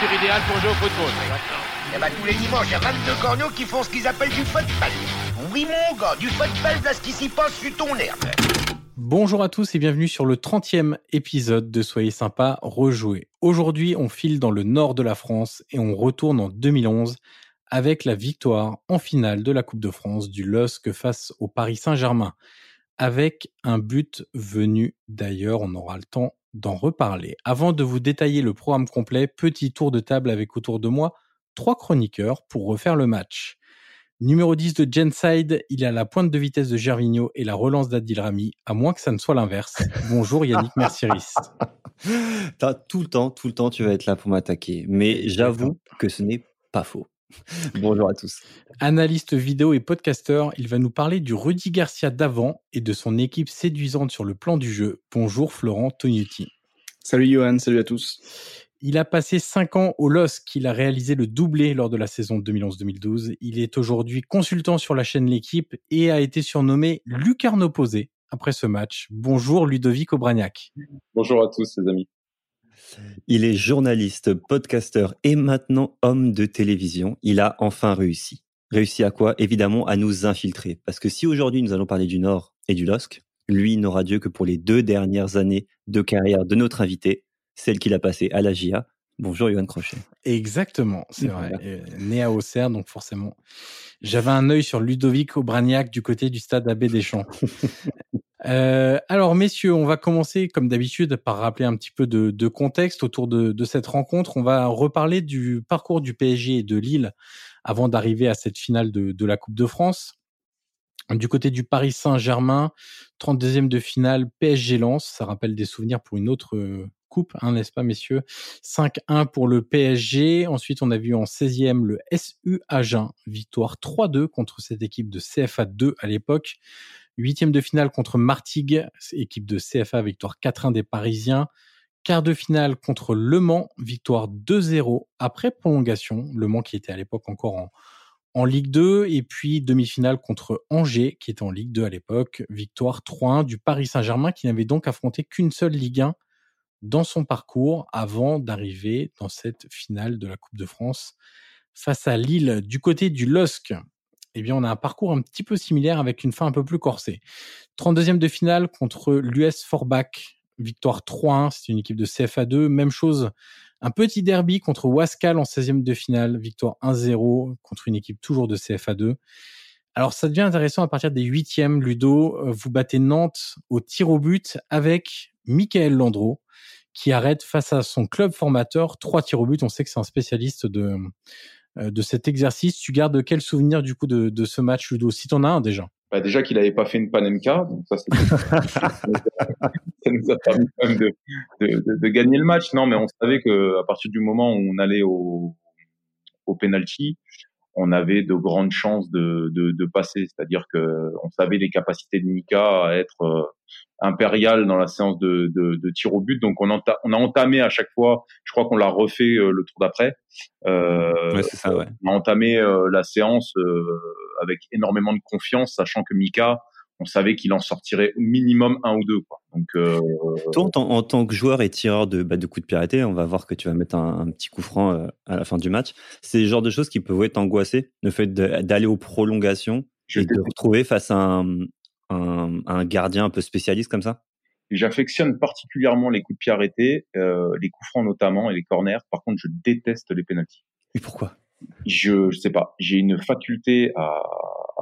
température idéale pour jouer au football. Eh ben, tous les dimanches, il y a 22 corneaux qui font ce qu'ils appellent du football. Oui, mon gars, du football, là, ce qui s'y passe sur ton herbe. Bonjour à tous et bienvenue sur le 30e épisode de Soyez sympa, rejouer. Aujourd'hui, on file dans le nord de la France et on retourne en 2011 avec la victoire en finale de la Coupe de France du LOSC face au Paris Saint-Germain. Avec un but venu d'ailleurs, on aura le temps d'en reparler. Avant de vous détailler le programme complet, petit tour de table avec autour de moi trois chroniqueurs pour refaire le match. Numéro 10 de Genside, il a la pointe de vitesse de Gervinho et la relance d'Adil Rami, à moins que ça ne soit l'inverse. Bonjour Yannick Mercieris. T'as tout le temps, tout le temps, tu vas être là pour m'attaquer. Mais j'avoue que ce n'est pas faux. Bonjour à tous. Analyste vidéo et podcasteur, il va nous parler du Rudy Garcia d'avant et de son équipe séduisante sur le plan du jeu. Bonjour Florent Tognuti. Salut Johan, salut à tous. Il a passé 5 ans au LOSC, il a réalisé le doublé lors de la saison 2011-2012. Il est aujourd'hui consultant sur la chaîne L'équipe et a été surnommé Lucarne opposé après ce match. Bonjour Ludovic Obraniak. Bonjour à tous les amis. Il est journaliste, podcasteur et maintenant homme de télévision. Il a enfin réussi. Réussi à quoi? Évidemment à nous infiltrer. Parce que si aujourd'hui nous allons parler du Nord et du LOSC, lui n'aura Dieu que pour les deux dernières années de carrière de notre invité, celle qu'il a passée à la GIA. Bonjour Johan Crochet. Exactement, c'est vrai. Euh, né à Auxerre, donc forcément. J'avais un œil sur Ludovic Obraniak du côté du stade Abbé Deschamps. Euh, alors, messieurs, on va commencer comme d'habitude par rappeler un petit peu de, contexte autour de, cette rencontre. On va reparler du parcours du PSG et de Lille avant d'arriver à cette finale de, la Coupe de France. Du côté du Paris Saint-Germain, 32e de finale, PSG Lens. Ça rappelle des souvenirs pour une autre euh, coupe, hein, n'est-ce pas, messieurs? 5-1 pour le PSG. Ensuite, on a vu en 16e le SU Agen, victoire 3-2 contre cette équipe de CFA 2 à l'époque. Huitième de finale contre Martigues, équipe de CFA, victoire 4-1 des Parisiens. Quart de finale contre Le Mans, victoire 2-0 après prolongation. Le Mans qui était à l'époque encore en, en Ligue 2. Et puis demi-finale contre Angers, qui était en Ligue 2 à l'époque, victoire 3-1 du Paris Saint-Germain, qui n'avait donc affronté qu'une seule Ligue 1 dans son parcours avant d'arriver dans cette finale de la Coupe de France face à Lille. Du côté du LOSC, eh bien, on a un parcours un petit peu similaire avec une fin un peu plus corsée. 32e de finale contre l'US Forbach, victoire 3-1, c'est une équipe de CFA2. Même chose, un petit derby contre Wascal en 16e de finale, victoire 1-0 contre une équipe toujours de CFA2. Alors, ça devient intéressant à partir des huitièmes. Ludo, euh, vous battez Nantes au tir au but avec Michael Landreau, qui arrête face à son club formateur trois tirs au but. On sait que c'est un spécialiste de, de cet exercice. Tu gardes quel souvenir du coup de, de ce match, Ludo Si tu en as un déjà? Bah déjà qu'il n'avait pas fait une Panenka, donc ça, ça nous a permis quand même de, de, de, gagner le match. Non, mais on savait que à partir du moment où on allait au, au penalty, on avait de grandes chances de, de, de passer. C'est-à-dire que on savait les capacités de Mika à être euh, impérial dans la séance de, de, de, tir au but. Donc on, on a entamé à chaque fois, je crois qu'on l'a refait euh, le tour d'après. Euh, ouais, c'est ça, ouais. On a entamé euh, la séance euh, avec énormément de confiance, sachant que Mika, on savait qu'il en sortirait au minimum un ou deux. Quoi. Donc, Toi, en, tant que joueur et tireur de, bah, de coups de piraté, on va voir que tu vas mettre un, petit coup franc à la fin du match. C'est le genre de choses qui peuvent être angoissées, le fait d'aller aux prolongations et de te retrouver face à un, un, gardien un peu spécialiste comme ça? J'affectionne particulièrement les coups de pied arrêtés, euh, les coups francs notamment et les corners. Par contre, je déteste les pénalties. Et pourquoi? Je, je sais pas. J'ai une faculté à,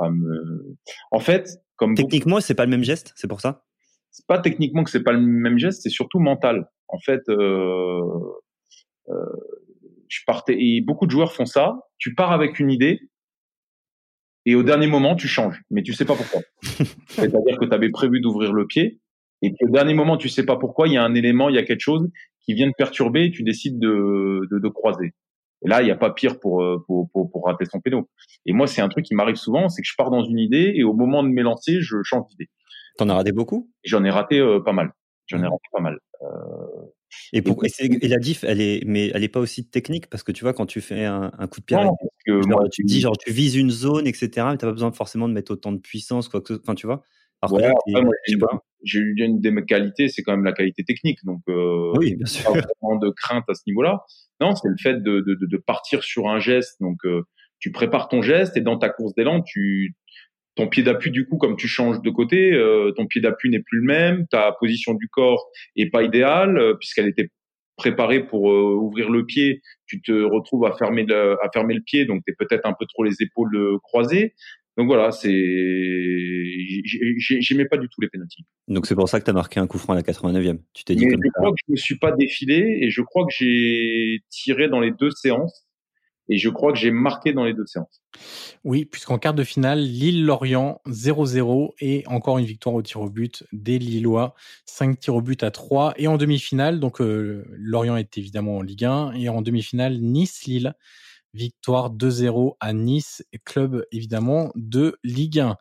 à me. En fait, comme techniquement, c'est pas le même geste. C'est pour ça? C'est pas techniquement que c'est pas le même geste. C'est surtout mental. En fait, euh, euh, je partais et beaucoup de joueurs font ça. Tu pars avec une idée et au dernier moment, tu changes, mais tu sais pas pourquoi. C'est-à-dire que tu avais prévu d'ouvrir le pied, et puis au dernier moment, tu sais pas pourquoi, il y a un élément, il y a quelque chose qui vient te perturber, et tu décides de, de, de croiser. Et là, il n'y a pas pire pour, euh, pour, pour, pour rater son péno. Et moi, c'est un truc qui m'arrive souvent, c'est que je pars dans une idée, et au moment de m'élancer, je change d'idée. T'en as raté beaucoup? J'en ai raté euh, pas mal. J'en ai raté pas mal. Euh, et, la diff, elle est, mais elle est pas aussi technique? Parce que tu vois, quand tu fais un, coup de que moi, tu dis genre, tu vises une zone, etc., mais t'as pas besoin forcément de mettre autant de puissance, quoi que, enfin, tu vois? Alors j'ai eu une des qualités, c'est quand même la qualité technique. Donc, euh, oui, bien sûr. pas vraiment de crainte à ce niveau-là. Non, c'est le fait de, de, de, partir sur un geste. Donc, euh, tu prépares ton geste et dans ta course d'élan, tu ton pied d'appui du coup, comme tu changes de côté, euh, ton pied d'appui n'est plus le même. Ta position du corps est pas idéale euh, puisqu'elle était préparée pour ouvrir le pied. Tu te retrouves à fermer le, à fermer le pied, donc tu es peut-être un peu trop les épaules croisées. Donc voilà, c'est j'aimais pas du tout les pénalties. Donc c'est pour ça que tu as marqué un coup franc à la 89e. Tu t'es dit comme je crois que je me suis pas défilé et je crois que j'ai tiré dans les deux séances et je crois que j'ai marqué dans les deux séances. Oui, puisqu'en quart de finale, Lille-Lorient 0-0 et encore une victoire au tir au but des Lillois, 5 tirs au but à 3 et en demi-finale, donc euh, Lorient est évidemment en Ligue 1 et en demi-finale Nice-Lille Victoire 2-0 à Nice, club évidemment de Ligue 1.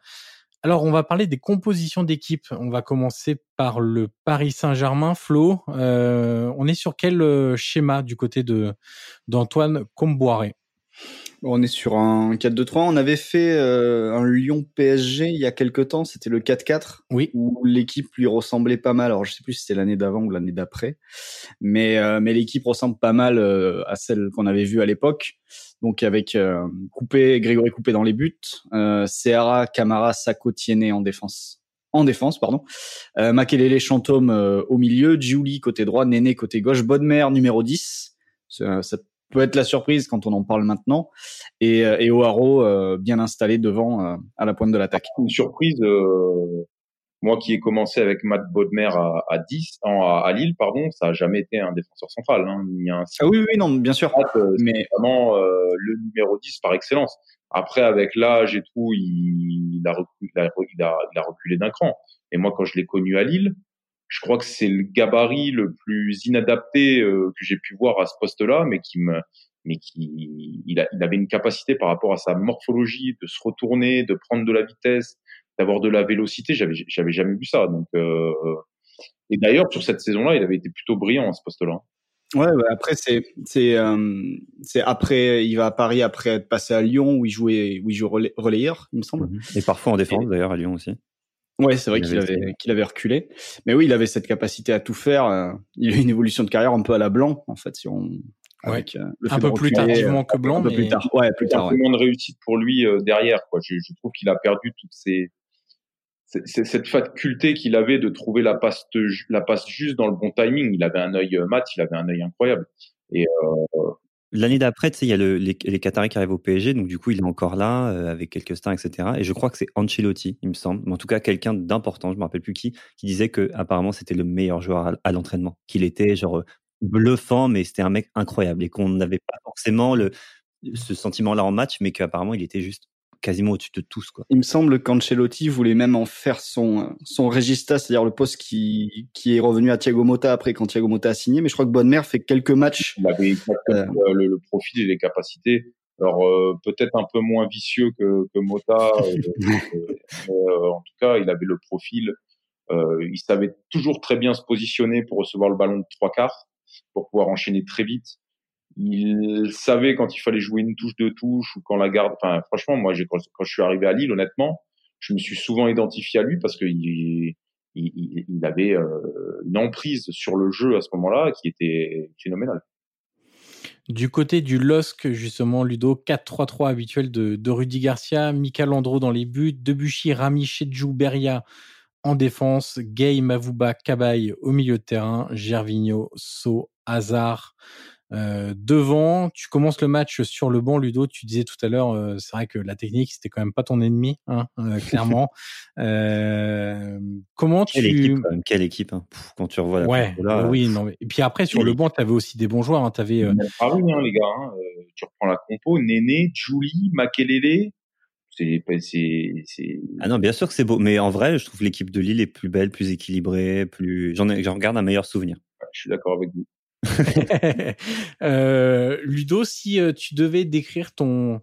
Alors, on va parler des compositions d'équipe. On va commencer par le Paris Saint-Germain. Flo, euh, on est sur quel euh, schéma du côté de d'Antoine Comboiré? On est sur un 4-2-3. On avait fait euh, un Lyon-PSG il y a quelques temps. C'était le 4-4. Oui. Où l'équipe lui ressemblait pas mal. Alors, je sais plus si c'était l'année d'avant ou l'année d'après. Mais, euh, mais l'équipe ressemble pas mal euh, à celle qu'on avait vue à l'époque. Donc, avec Coupé, Grégory Coupé dans les buts. Seara, Camara, Sako, Tiene en défense. En défense, pardon. Euh, Makelele, Chantôme au milieu. Julie côté droit. Néné côté gauche. Bonne numéro 10. Ça, ça peut être la surprise quand on en parle maintenant. Et, euh, et O'Haro euh, bien installé devant euh, à la pointe de l'attaque. Une surprise, moi qui ai commencé avec Matt Bodmer à, à 10, à, à, Lille, pardon, ça a jamais été un défenseur central. Hein, ni un... Ah oui, oui, non, bien sûr. mais vraiment le numéro 10 par excellence. Après, avec l'âge et tout, il, il, a, reculé, il, a, il a reculé d'un cran. Et moi, quand je l'ai connu à Lille, je crois que c'est le gabarit le plus inadapté euh, que j'ai pu voir à ce poste-là, mais qui me, mais qui, il, a, il avait une capacité par rapport à sa morphologie de se retourner, de prendre de la vitesse, d'avoir de la vélocité. J'avais, j'avais jamais vu ça. Donc, euh, et d'ailleurs sur cette saison-là, il avait été plutôt brillant à ce poste-là. Ouais, après c'est c'est euh, c'est après il va à Paris après être passé à Lyon où il jouait où il joue relayeur, il me semble. Et parfois en défense d'ailleurs à Lyon aussi. Ouais, c'est vrai qu'il avait, qu'il avait reculé. Mais oui, il avait cette capacité à tout faire. Euh, il a une évolution de carrière un peu à la Blanc, en fait, si on. Avec, euh, un peu plus tardivement que Blanc, un peu plus tard. Ouais, plus tard. Ouais. de réussite pour lui euh, derrière, quoi. Je, je trouve qu'il a perdu toutes ces, cette faculté qu'il avait de trouver la passe, la passe juste dans le bon timing. Il avait un œil mat, il avait un œil incroyable. Et euh, L'année d'après, tu sais, il y a le, les, les Qataris qui arrivent au PSG, donc du coup, il est encore là euh, avec quelques stars, etc. Et je crois que c'est Ancelotti, il me semble, mais en tout cas quelqu'un d'important, je me rappelle plus qui, qui disait que apparemment c'était le meilleur joueur à, l'entraînement, qu'il était genre bluffant, mais c'était un mec incroyable et qu'on n'avait pas forcément le ce sentiment-là en match, mais qu'apparemment il était juste quasiment au-dessus de tous. Quoi. Il me semble qu'Ancelotti voulait même en faire son, son regista, c'est-à-dire le poste qui, qui est revenu à Thiago Motta après quand Thiago Motta a signé. Mais je crois que Bonne fait quelques matchs. Il avait euh, le, le, profil et les capacités. Alors euh, peut-être un peu moins vicieux que, que Motta. euh, en tout cas, il avait le profil. Euh, il savait toujours très bien se positionner pour recevoir le ballon de trois quarts, pour pouvoir enchaîner très vite il savait quand il fallait jouer une touche de touche ou quand la garde. Enfin, franchement, moi, quand, je suis arrivé à Lille, honnêtement, je me suis souvent identifié à lui parce qu'il il, il, avait euh, une emprise sur le jeu à ce moment-là qui était phénoménale. Du côté du LOSC, justement, Ludo, 4-3-3 habituel de, Rudy Garcia, Michael Landreau dans les buts, Debuchy, Rami, Chedjou, Beria en défense, Gay, Mavuba, Cabaye au milieu de terrain, Gervinho, So, Hazard, euh, devant, tu commences le match sur le banc, Ludo. Tu disais tout à l'heure, euh, c'est vrai que la technique c'était quand même pas ton ennemi, hein, euh, clairement. euh, comment quelle tu équipe, quand même, quelle équipe hein. quand tu revois la ouais, là, oui, non. Mais... Et puis après sur le banc, tu avais aussi des bons joueurs. Hein, avais, Ah oui, hein, les gars. Hein, tu reprends la compo, Néné, Julie, Makelele. C'est, c'est, Ah non, bien sûr que c'est beau, mais en vrai, je trouve l'équipe de Lille est plus belle, plus équilibrée, plus. J'en, j'en regarde un meilleur souvenir. Je suis d'accord avec vous. euh, Ludo, si euh, tu devais décrire ton,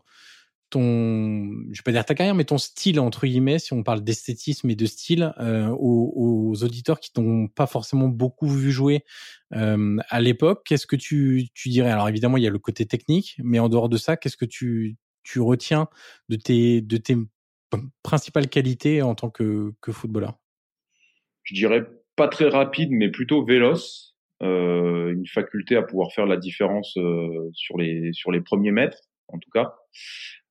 ton, je vais pas dire ta carrière, mais ton style entre guillemets, si on parle d'esthétisme et de style, euh, aux, auditeurs qui t'ont pas forcément beaucoup vu jouer à l'époque, qu'est-ce que tu, tu dirais? Alors évidemment, il y a le côté technique, mais en dehors de ça, qu'est-ce que tu, tu retiens de tes, de tes principale qualité en tant que, que footballeur? Je dirais pas très rapide, mais plutôt véloce. Euh, une faculté à pouvoir faire la différence euh, sur les sur les premiers mètres, en tout cas.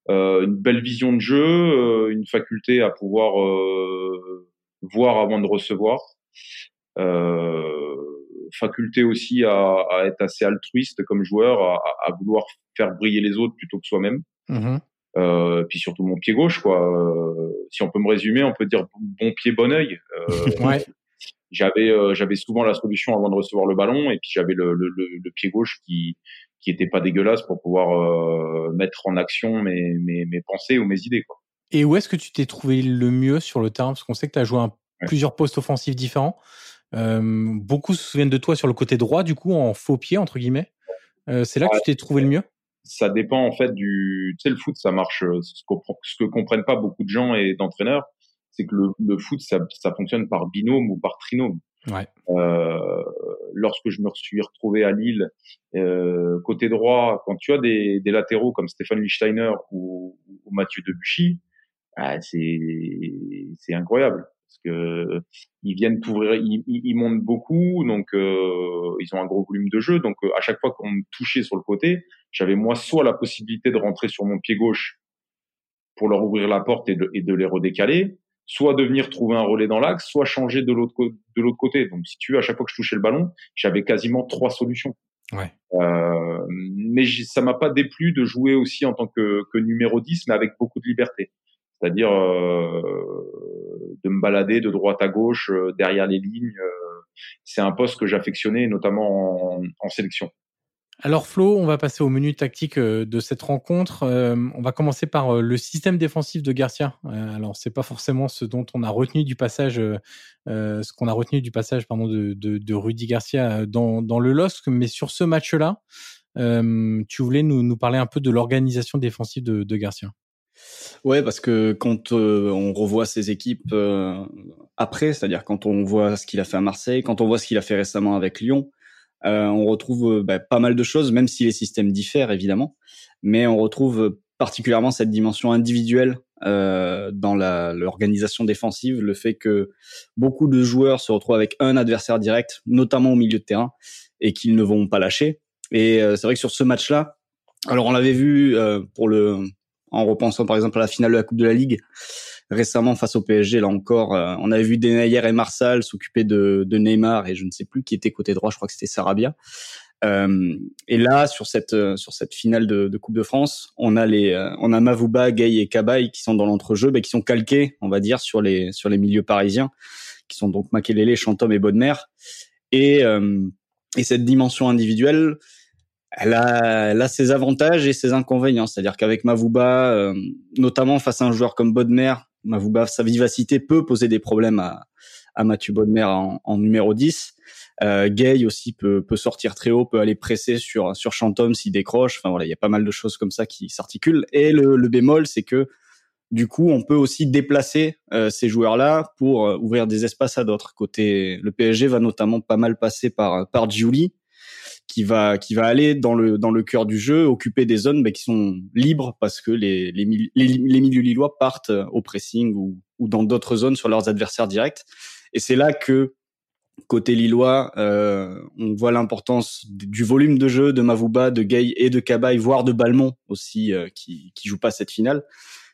Euh, une belle vision de jeu, euh, une faculté à pouvoir euh, voir avant de recevoir. faculté aussi à, à, être assez altruiste comme joueur, à, à, vouloir faire briller les autres plutôt que soi-même. Mmh. Euh, puis surtout mon pied gauche, quoi. Euh, si on peut me résumer, on peut dire bon pied, bon. Euh, ouais. J'avais euh, j'avais souvent la solution avant de recevoir le ballon, et puis j'avais le, le, le, pied gauche qui qui était pas dégueulasse pour pouvoir euh, mettre en action mes, mes, mes pensées ou mes idées, quoi. Et où est-ce que tu t'es trouvé le mieux sur le terrain? Parce qu'on sait que tu as joué un, plusieurs postes offensifs différents. beaucoup se souviennent de toi sur le côté droit, du coup, en faux pied, entre guillemets. c'est là que tu t'es trouvé le mieux? Ça dépend en fait du, tu sais, le foot, ça marche. Euh, ce que comprennent pas beaucoup de gens et d'entraîneurs, c'est que le, le, foot, ça, ça fonctionne par binôme ou par trinôme. Ouais. Euh, lorsque je me suis retrouvé à Lille, euh, côté droit, quand tu as des, des latéraux comme Stéphane Lichtsteiner ou, ou Mathieu Debuchy, ah, c'est c'est incroyable parce que ils viennent t'ouvrir, ils, ils, montent beaucoup, donc euh, ils ont un gros volume de jeu, donc euh, à chaque fois qu'on me touchait sur le côté, j'avais moi soit la possibilité de rentrer sur mon pied gauche pour leur ouvrir la porte et de, et de les redécaler, soit de venir trouver un relais dans l'axe, soit changer de l'autre de l'autre côté. Donc si tu veux, à chaque fois que je touchais le ballon, j'avais quasiment trois solutions. Ouais. Euh, mais ça m'a pas déplu de jouer aussi en tant que, que numéro 10, mais avec beaucoup de liberté. C'est-à-dire euh, de me balader de droite à gauche euh, derrière les lignes. Euh, c'est un poste que j'affectionnais notamment en, en sélection. Alors Flo, on va passer au menu tactique euh, de cette rencontre. Euh, on va commencer par euh, le système défensif de Garcia. alors c'est pas forcément ce dont on a retenu du passage, ce qu'on a retenu du passage pardon de, de, Rudy Garcia dans, dans, le LOSC, mais sur ce match-là, tu voulais nous, parler un peu de l'organisation défensive de, de, Garcia. Ouais, parce que quand on revoit ses équipes après, c'est-à-dire quand on voit ce qu'il a fait à Marseille, quand on voit ce qu'il a fait récemment avec Lyon, euh, on retrouve euh, bah, pas mal de choses, même si les systèmes diffèrent évidemment, mais on retrouve particulièrement cette dimension individuelle euh, dans l'organisation défensive, le fait que beaucoup de joueurs se retrouvent avec un adversaire direct, notamment au milieu de terrain, et qu'ils ne vont pas lâcher. Et c'est vrai que sur ce match-là, alors on l'avait vu pour le, en repensant par exemple à la finale de la Coupe de la Ligue, récemment face au PSG, là encore, euh, on avait vu Denayer et Marsal s'occuper de, de, Neymar et je ne sais plus qui était côté droit, je crois que c'était Sarabia. Euh, et là, sur cette euh, sur cette finale de, de, Coupe de France, on a les euh, on a Mavouba, Gay et Cabaye qui sont dans l'entrejeu, mais qui sont calqués, on va dire, sur les sur les milieux parisiens, qui sont donc Makelele, Chantom et Bodmer. Et et cette dimension individuelle, elle a, elle a, ses avantages et ses inconvénients. C'est-à-dire qu'avec Mavouba, notamment face à un joueur comme Bodmer, Mavouba, sa vivacité peut poser des problèmes à, à Mathieu Bodmer en, en numéro 10. Euh, Gay aussi peut, peut sortir très haut, peut aller presser sur sur Chantom s'il décroche. Enfin voilà, il y a pas mal de choses comme ça qui s'articulent. Et le, le bémol, c'est que du coup, on peut aussi déplacer euh, ces joueurs-là pour euh, ouvrir des espaces à d'autres. Côté, le PSG va notamment pas mal passer par par Giuli, qui va qui va aller dans le dans le cœur du jeu, occuper des zones bah, qui sont libres parce que les les, les, les milieux lillois partent au pressing ou, ou dans d'autres zones sur leurs adversaires directs. Et c'est là que côté lillois, euh, on voit l'importance du volume de jeu de Mavouba, de Gay et de Cabaye, voire de Balmont aussi, euh, qui qui joue pas cette finale.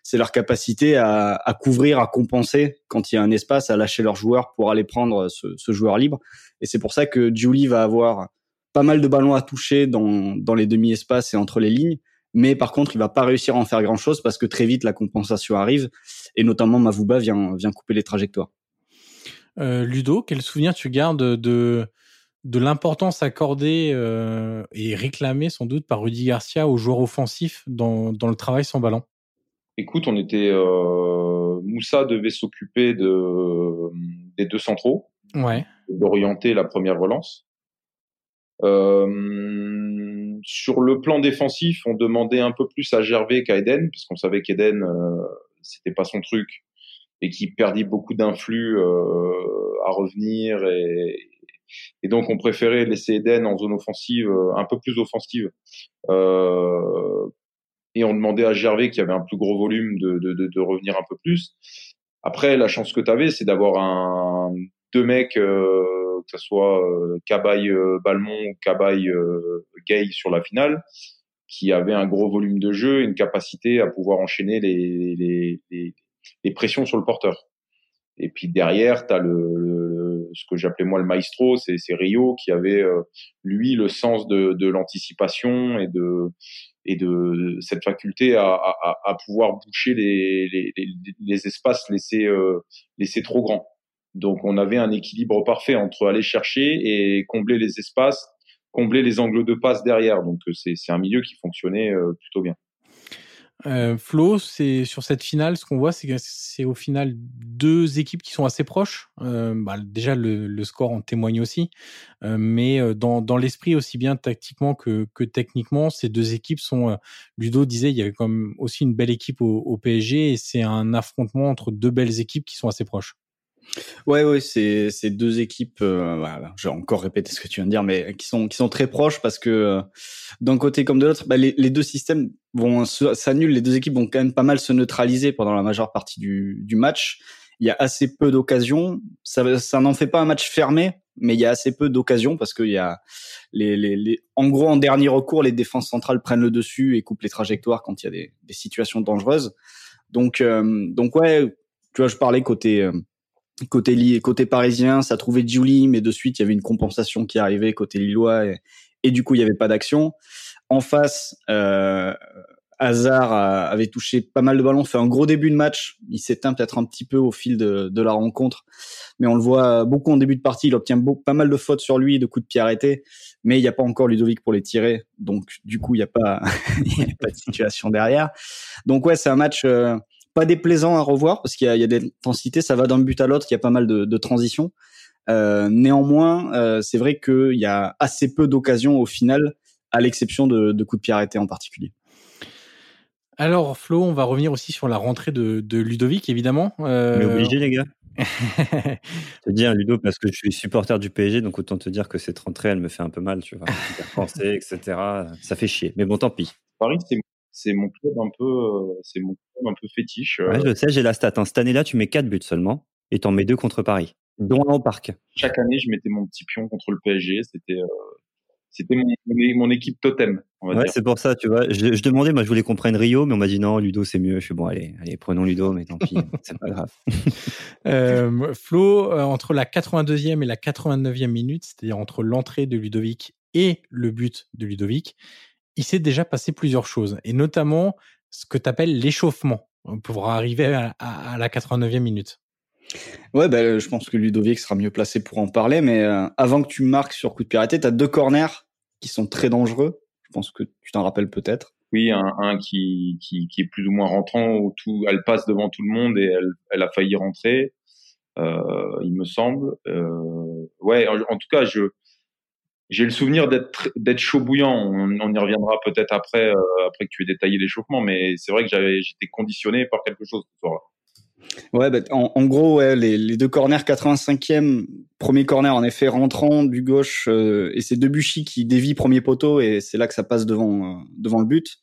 C'est leur capacité à, à, couvrir, à compenser quand il y a un espace, à lâcher leurs joueurs pour aller prendre ce, ce joueur libre. Et c'est pour ça que Julie va avoir pas mal de ballons à toucher dans, dans les demi-espaces et entre les lignes. Mais par contre, il va pas réussir à en faire grand chose parce que très vite la compensation arrive et notamment Mavouba vient, vient couper les trajectoires. Euh, Ludo, quel souvenir tu gardes de, de l'importance accordée euh, et réclamée sans doute par Rudy Garcia aux joueurs offensifs dans, dans le travail sans ballon? Écoute, on était euh, Moussa devait s'occuper de des deux centraux, ouais. d'orienter la première relance. Euh, sur le plan défensif, on demandait un peu plus à Gervais qu'à Eden, puisqu'on savait qu'Eden, euh, c'était pas son truc, et qu'il perdait beaucoup d'influx euh, à revenir. Et, et, donc, on préférait laisser Eden en zone offensive, un peu plus offensive, et on demandait à Gervais qui avait un plus gros volume de, de, de, revenir un peu plus. Après, la chance que tu avais, c'est d'avoir un deux mecs, euh, que ce soit euh, Cabaye euh, Balmont ou Cabaye euh, Gay sur la finale, qui avaient un gros volume de jeu, une capacité à pouvoir enchaîner les, les, les, les pressions sur le porteur. Et puis derrière, tu as le, le, ce que j'appelais moi le maestro, c'est Rio qui avait lui le sens de, de l'anticipation et de et de cette faculté à, à, à pouvoir boucher les, les, les, espaces laissés, euh, laissés trop grands. Donc on avait un équilibre parfait entre aller chercher et combler les espaces, combler les angles de passe derrière. Donc c'est un milieu qui fonctionnait euh, plutôt bien. Euh, Flo, c'est sur cette finale, ce qu'on voit, c'est que c'est au final deux équipes qui sont assez proches. Euh, bah, déjà, le, score en témoigne aussi, euh, mais euh, dans, l'esprit aussi bien tactiquement que, que techniquement, ces deux équipes sont. Euh, Ludo disait, il y avait comme aussi une belle équipe au, au PSG et c'est un affrontement entre deux belles équipes qui sont assez proches. Ouais, ouais, c'est c'est deux équipes. Euh, voilà, je vais encore répéter ce que tu viens de dire, mais qui sont qui sont très proches parce que euh, d'un côté comme de l'autre, bah, les, les deux systèmes vont s'annulent. Les deux équipes vont quand même pas mal se neutraliser pendant la majeure partie du du match. Il y a assez peu d'occasions. Ça ça n'en fait pas un match fermé, mais il y a assez peu d'occasions parce qu'il y a les, les, les en gros en dernier recours, les défenses centrales prennent le dessus et coupent les trajectoires quand il y a des, des situations dangereuses. Donc euh, donc ouais, tu vois, je parlais côté côté côté parisien, ça trouvait Julie, mais de suite il y avait une compensation qui arrivait côté lillois et, du coup il y avait pas d'action. En face, euh, Hazard avait touché pas mal de ballons, fait un gros début de match. Il s'éteint peut-être un petit peu au fil de, la rencontre, mais on le voit beaucoup en début de partie. Il obtient pas mal de fautes sur lui, de coups de pied arrêtés, mais il n'y a pas encore Ludovic pour les tirer, donc du coup il n'y a pas y a pas de situation derrière. Donc ouais, c'est un match. Euh, pas déplaisant à revoir parce qu'il y a, il y a des intensités, ça va d'un but à l'autre, il y a pas mal de, de transitions. Euh, néanmoins, euh, c'est vrai qu'il y a assez peu d'occasions au final, à l'exception de, de coups de pied arrêtés en particulier. Alors Flo, on va revenir aussi sur la rentrée de, de Ludovic, évidemment. Euh... Mais obligé les gars. te dire Ludo parce que je suis supporter du PSG, donc autant te dire que cette rentrée, elle me fait un peu mal, tu vois. Français, etc. Ça fait chier. Mais bon, tant pis. Paris, c'est c'est mon club un peu, euh, c'est mon club un peu fétiche. Ouais, je sais, j'ai la stat. Hein. Cette année-là, tu mets 4 buts seulement et t'en mets deux contre Paris, dont un au parc. Chaque année, je mettais mon petit pion contre le PSG. C'était, euh, c'était mon, mon, équipe totem. On va ouais, c'est pour ça, tu vois. Je, je, demandais, moi, je voulais qu'on prenne Rio, mais on m'a dit non, Ludo, c'est mieux. Je suis bon, allez, allez, prenons Ludo, mais tant pis, c'est pas grave. euh, Flo, euh, entre la 82e et la 89e minute, c'est-à-dire entre l'entrée de Ludovic et le but de Ludovic, il s'est déjà passé plusieurs choses, et notamment ce que tu appelles l'échauffement euh, pour arriver à, à, la 89e minute. Ouais, ben, je pense que Ludovic sera mieux placé pour en parler, mais euh, avant que tu marques sur coup de pied tu as deux corners qui sont très dangereux. Je pense que tu t'en rappelles peut-être. Oui, un, un qui, qui, qui, est plus ou moins rentrant, où tout, elle passe devant tout le monde et elle, elle a failli rentrer, euh, il me semble. Euh, ouais, en, en, tout cas, je, j'ai le souvenir d'être chaud bouillant. On, on y reviendra peut-être après euh, après que tu aies détaillé l'échauffement, mais c'est vrai que j'avais j'étais conditionné par quelque chose ce soir-là. Ouais, bah, en, en, gros, ouais, les, les, deux corners 85e, premier corner en effet rentrant du gauche, euh, et c'est Debuchy qui dévie premier poteau et c'est là que ça passe devant euh, devant le but.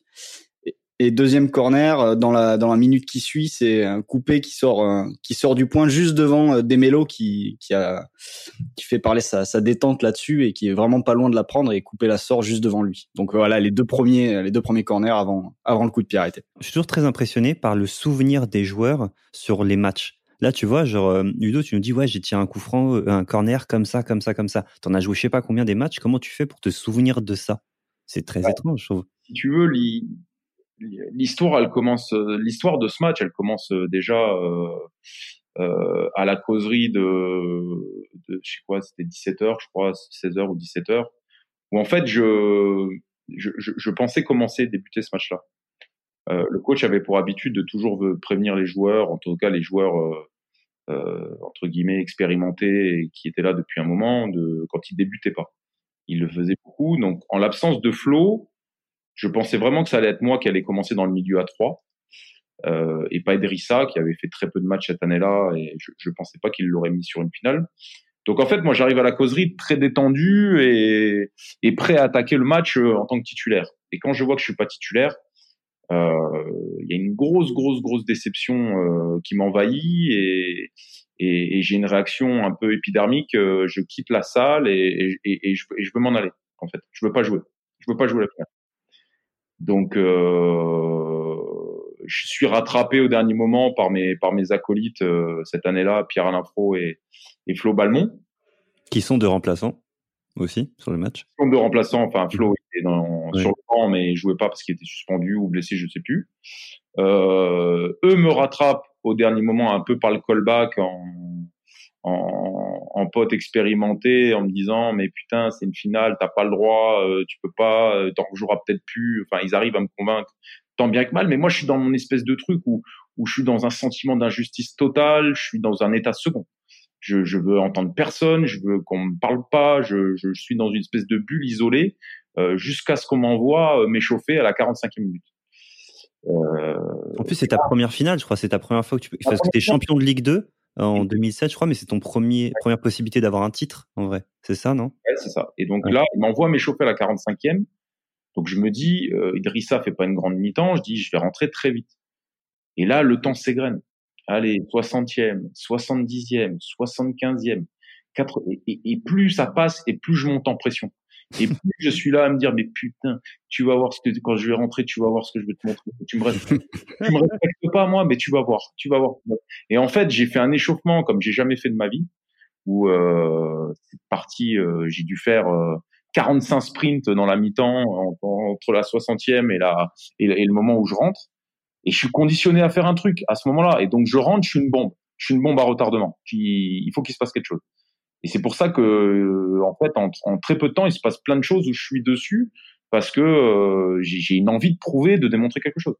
Et deuxième corner euh, dans la dans la minute qui suit, c'est un coupé qui sort euh, qui sort du point juste devant euh, Demelo qui qui a qui fait parler sa, sa détente là-dessus et qui est vraiment pas loin de la prendre et couper la sort juste devant lui. Donc voilà les deux premiers les deux premiers corners avant avant le coup de pied arrêté. Je suis toujours très impressionné par le souvenir des joueurs sur les matchs. Là, tu vois, genre, Ludo, tu nous dis, ouais, j'ai tiré un coup franc, un corner comme ça, comme ça, comme ça. T'en as joué je sais pas combien des matchs. Comment tu fais pour te souvenir de ça? C'est très ouais. étrange, je trouve. Si tu veux, l'histoire, elle commence, euh, l'histoire de ce match, elle commence euh, déjà euh, euh, à la causerie de, de je sais quoi, c'était 17h, je crois, 16h ou 17h, où en fait, je, je, je pensais commencer, débuter ce match-là. Euh, le coach avait pour habitude de toujours prévenir les joueurs, en tout cas les joueurs euh, entre guillemets expérimentés et qui étaient là depuis un moment, de quand ils débutaient pas. Il le faisait beaucoup. Donc, en l'absence de flow, je pensais vraiment que ça allait être moi qui allait commencer dans le milieu à 3 euh, et pas Edrissa qui avait fait très peu de matchs cette année-là et je, je pensais pas qu'il l'aurait mis sur une finale. Donc en fait, moi j'arrive à la causerie très détendu et, et prêt à attaquer le match euh, en tant que titulaire. Et quand je vois que je suis pas titulaire, il y a une grosse, grosse, grosse déception qui m'envahit et, et, et j'ai une réaction un peu épidermique. je quitte la salle et, et, et je, je, veux m'en aller. En fait, je veux pas jouer. Je veux pas jouer la finale. Donc, je suis rattrapé au dernier moment par mes par mes acolytes cette année-là, Pierre Alain Fro et, et Flo Balmont, qui sont deux remplaçants aussi sur le match. Sont deux remplaçants. Enfin, Flo était dans, sur le banc, mais il jouait pas parce qu'il était suspendu ou blessé, je sais plus. Euh, eux me rattrapent au dernier moment un peu par le callback en, en, en pote expérimenté en me disant mais putain c'est une finale t'as pas le droit euh, tu peux pas euh, t'en rejoueras peut-être plus enfin ils arrivent à me convaincre tant bien que mal mais moi je suis dans mon espèce de truc où où je suis dans un sentiment d'injustice totale je suis dans un état second je, je veux entendre personne je veux qu'on me parle pas je, je suis dans une espèce de bulle isolée euh, jusqu'à ce qu'on m'envoie euh, m'échauffer à la 45e minute euh, en plus, c'est ta première finale, je crois. C'est ta première fois que tu. Parce que tu es champion de Ligue 2 en 2007, je crois, mais c'est ton premier première possibilité d'avoir un titre, en vrai. C'est ça, non? Ouais, c'est ça. Et donc là, il m'envoie m'échauffer à la 45e. Donc je me dis, euh, Idrissa fait pas une grande mi-temps. Je dis, je vais rentrer très vite. Et là, le temps s'égrène. Allez, 60e, 70e, 75e, 4... et, et plus ça passe, et plus je monte en pression. Et plus je suis là à me dire, mais putain, tu vas voir ce que, quand je vais rentrer, tu vas voir ce que je vais te montrer. Tu me respectes, tu me respectes pas, moi, mais tu vas voir, tu vas voir. Et en fait, j'ai fait un échauffement comme j'ai jamais fait de ma vie, où, euh, c'est parti, euh, j'ai dû faire, euh, 45 sprints dans la mi-temps, entre la 60e et la, et, le moment où je rentre. Et je suis conditionné à faire un truc à ce moment-là. Et donc, je rentre, je suis une bombe. Je suis une bombe à retardement. il faut qu'il se passe quelque chose. Et c'est pour ça que, euh, en fait, en, en, très peu de temps, il se passe plein de choses où je suis dessus parce que euh, j'ai une envie de prouver, de démontrer quelque chose.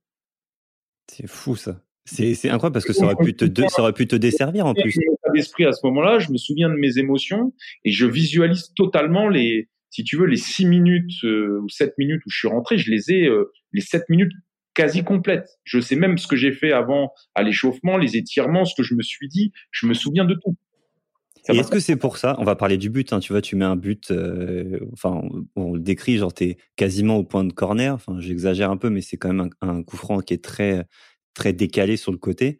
C'est fou ça. C'est incroyable parce que ça aurait pu te, ça aurait pu te desservir en plus. D'esprit à ce moment-là, je me souviens de mes émotions et je visualise totalement les, si tu veux, les six minutes euh, ou sept minutes où je suis rentré, je les ai les sept minutes quasi complètes. Je sais même ce que j'ai fait avant à l'échauffement, les étirements, ce que je me suis dit. Je me souviens de tout. Et est-ce que c'est pour ça On va parler du but. Hein, tu vois, tu mets un but. Euh, enfin, on, le décrit, genre t'es quasiment au point de corner. Enfin, j'exagère un peu, mais c'est quand même un, coup franc qui est très très décalé sur le côté.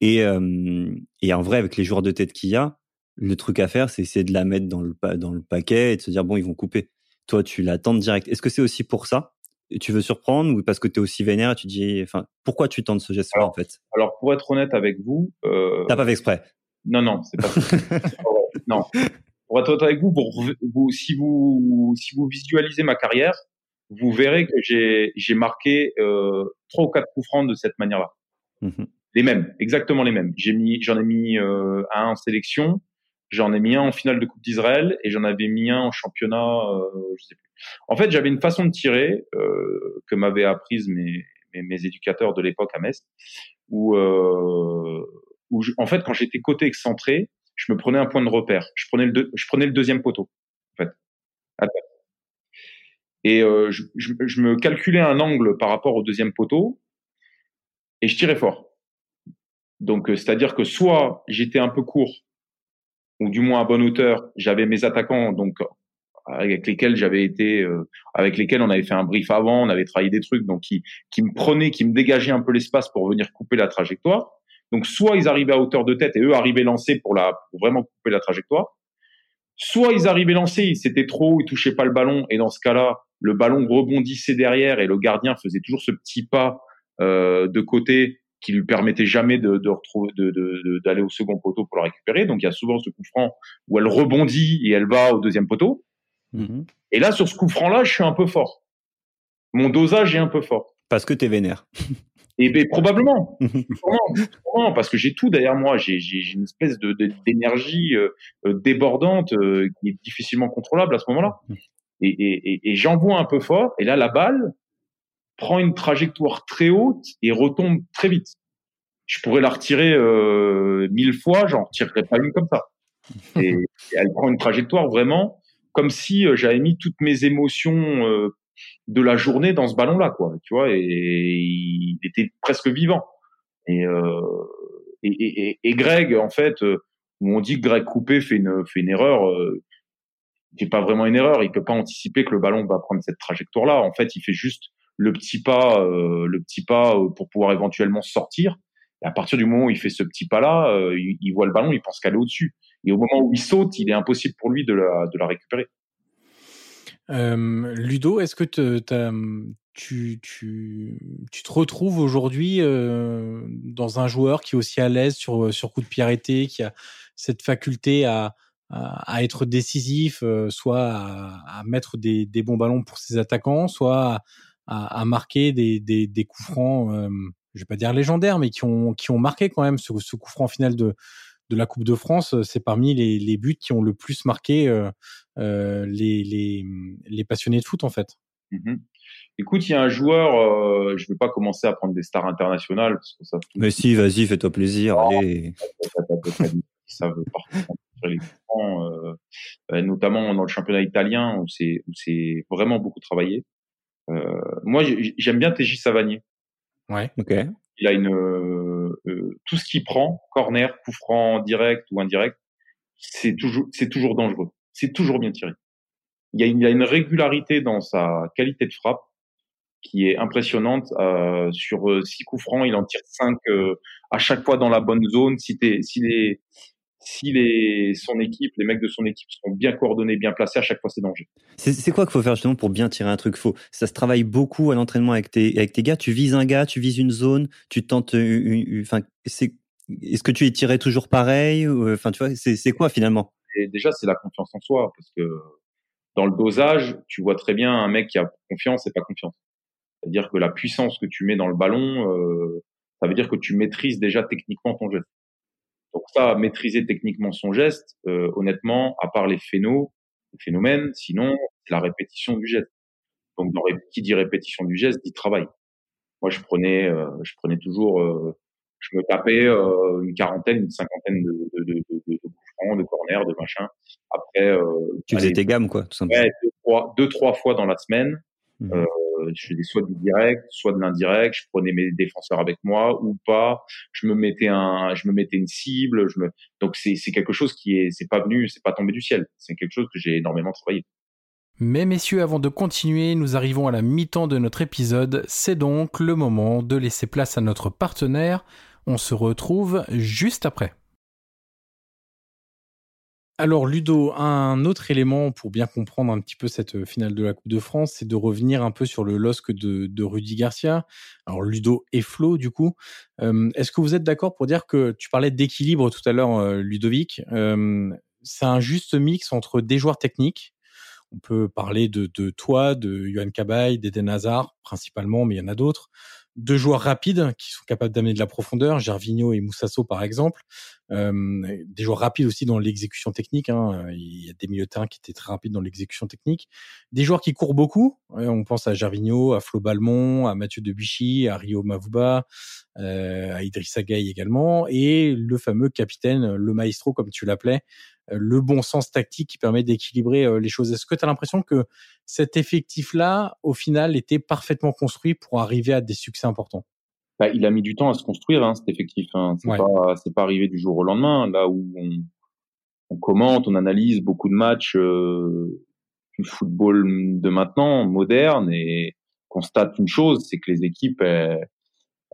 Et euh, et en vrai, avec les joueurs de tête qu'il y a, le truc à faire, c'est essayer de la mettre dans le dans le paquet et de se dire bon, ils vont couper. Toi, tu l'attends direct. Est-ce que c'est aussi pour ça? Tu veux surprendre ou parce que tu es aussi vénère et tu dis enfin pourquoi tu tentes ce geste là en fait? alors pour être honnête avec vous euh... t'as pas fait exprès non, non, c'est pas. non. Pour être avec vous, pour vous, si vous, si vous visualisez ma carrière, vous verrez que j'ai, j'ai marqué euh, trois ou quatre coups francs de cette manière-là. Mm-hmm. Les mêmes, exactement les mêmes. J'ai mis, j'en ai mis euh, un en sélection, j'en ai mis un en finale de Coupe d'Israël et j'en avais mis un en championnat, euh, je sais plus. En fait, j'avais une façon de tirer euh, que m'avaient apprise mes, mes, mes, éducateurs de l'époque à Metz, où en fait, quand j'étais côté excentré, je me prenais un point de repère. Je prenais le, deuxième poteau, en fait. Et euh, je, me calculais un angle par rapport au deuxième poteau et je tirais fort. Donc, euh, c'est-à-dire que soit j'étais un peu court, ou du moins à bonne hauteur, j'avais mes attaquants, donc avec lesquels j'avais été, euh, avec lesquels on avait fait un brief avant, on avait travaillé des trucs, donc qui me prenaient, qui me dégageaient un peu l'espace pour venir couper la trajectoire. Donc soit ils arrivaient à hauteur de tête et eux arrivaient lancés pour la pour vraiment couper la trajectoire. Soit ils arrivaient lancés, c'était trop, ils touchaient pas le ballon et dans ce cas-là, le ballon rebondissait derrière et le gardien faisait toujours ce petit pas euh, de côté qui lui permettait jamais de, de retrouver de, d'aller au second poteau pour la récupérer. Donc il y a souvent ce coup franc où elle rebondit et elle va au deuxième poteau. Mm-hmm. Et là sur ce coup franc là, je suis un peu fort. Mon dosage est un peu fort. Parce que t'es vénère. Et ben, probablement, probablement, parce que j'ai tout derrière moi. J'ai une espèce de d'énergie euh, euh, débordante euh, qui est difficilement contrôlable à ce moment-là. Et, et, et, j'envoie un peu fort. Et là, la balle prend une trajectoire très haute et retombe très vite. Je pourrais la retirer euh, mille fois, j'en retirerais pas une comme ça. Et, elle prend une trajectoire vraiment comme si j'avais mis toutes mes émotions de la journée dans ce ballon-là, quoi. Tu vois, et, il était presque vivant. Et, euh, Greg, en fait, euh, où on dit que Greg Coupé fait une, fait une erreur, euh, c'est pas vraiment une erreur. Il peut pas anticiper que le ballon va prendre cette trajectoire-là. En fait, il fait juste le petit pas, le petit pas pour pouvoir éventuellement sortir. Et à partir du moment où il fait ce petit pas-là, il, voit le ballon, il pense qu'elle est au-dessus. Et au moment où il saute, il est impossible pour lui de la récupérer. Euh, Ludo, est-ce que tu, tu, tu, te retrouves aujourd'hui euh, dans un joueur qui est aussi à l'aise sur, sur coup de pied arrêté, qui a cette faculté à, à, être décisif, euh, soit à, à mettre des, des, bons ballons pour ses attaquants, soit à, à marquer des, des, des, coups francs, euh, je vais pas dire légendaires, mais qui ont, qui ont marqué quand même ce, ce coup franc final de, de la Coupe de France, c'est parmi les, les, buts qui ont le plus marqué euh, euh, les, les, les, passionnés de foot en fait. Mmh Écoute, il y a un joueur, euh, je ne vais pas commencer à prendre des stars internationales parce que ça. Mais si, vas-y, fais-toi plaisir. Ah, allez. Ça veut les euh, notamment dans le championnat italien où c'est où c'est vraiment beaucoup travaillé. Euh, moi, j'aime bien TJ Savanier. Ouais. Ok. Il a une euh, euh, tout ce qu'il prend, corner, coup franc direct ou indirect, c'est toujours c'est toujours dangereux. C'est toujours bien tiré. Il y a une, il y a une régularité dans sa qualité de frappe qui est impressionnante. Euh, sur six coups francs, il en tire cinq à chaque fois dans la bonne zone. Si, t'es, si, si les, son équipe, les mecs de son équipe sont bien coordonnés, bien placés, à chaque fois c'est danger. C'est, quoi qu'il faut faire justement pour bien tirer un truc faux? Ça se travaille beaucoup à l'entraînement avec tes, avec tes gars. Tu vises un gars, tu vises une zone, tu tentes Enfin, c'est, est-ce que tu es tiré toujours pareil Enfin, tu vois, c'est, quoi finalement? Et Déjà, c'est la confiance en soi, parce que dans le dosage, tu vois très bien un mec qui a confiance et pas confiance. C'est-à-dire que la puissance que tu mets dans le ballon, euh, ça veut dire que tu maîtrises déjà techniquement ton geste. Donc ça, maîtriser techniquement son geste, euh, honnêtement, à part les phénomènes, les phénomènes, sinon c'est la répétition du geste. Donc dans, qui dit répétition du geste dit travail. Moi, je prenais, euh, je prenais toujours, euh, je me tapais une quarantaine, une cinquantaine de, de, de, de, de coups francs, de corners, de machin. Après, tu faisais tes gammes, quoi, tout simplement. Ouais, deux, trois, deux, trois fois dans la semaine. Mmh. Euh, je faisais soit du direct, soit de l'indirect. Je prenais mes défenseurs avec moi ou pas. Je me mettais un, je me mettais une cible. Donc c'est quelque chose qui est, c'est pas venu, c'est pas tombé du ciel. C'est quelque chose que j'ai énormément travaillé. Mais messieurs, avant de continuer, nous arrivons à la mi-temps de notre épisode. C'est donc le moment de laisser place à notre partenaire. On se retrouve juste après. Alors Ludo, un autre élément pour bien comprendre un petit peu cette euh, finale de la Coupe de France, c'est de revenir un peu sur le LOSC de, de Rudy Garcia. Alors Ludo et Flo, du coup, euh, est-ce que vous êtes d'accord pour dire que tu parlais d'équilibre tout à l'heure, euh, Ludovic C'est un juste mix entre des joueurs techniques. On peut parler de, de toi, de Johan Cabaye, d'Eden Hazard principalement, mais il y en a d'autres deux joueurs rapides qui sont capables d'amener de la profondeur, Gervinho et Moussasso par exemple. Euh, des joueurs rapides aussi dans l'exécution technique. Hein. Il y a des milieux qui étaient très rapides dans l'exécution technique. Des joueurs qui courent beaucoup. On pense à Gervinho, à Flo Balmont, à Mathieu Debuchy, à Rio Mavuba, à Idrissa Gueye également. Et le fameux capitaine, le maestro comme tu l'appelais, euh, le bon sens tactique qui permet d'équilibrer euh, les choses. Est-ce que tu as l'impression que cet effectif-là, au final, était parfaitement construit pour arriver à des succès importants? Bah, Il a mis du temps à se construire, hein, cet effectif. Hein. C'est pas, pas arrivé du jour au lendemain. Là où on, on commente, on analyse beaucoup de matchs euh, du football de maintenant, moderne, et constate une chose, c'est que les équipes, elles,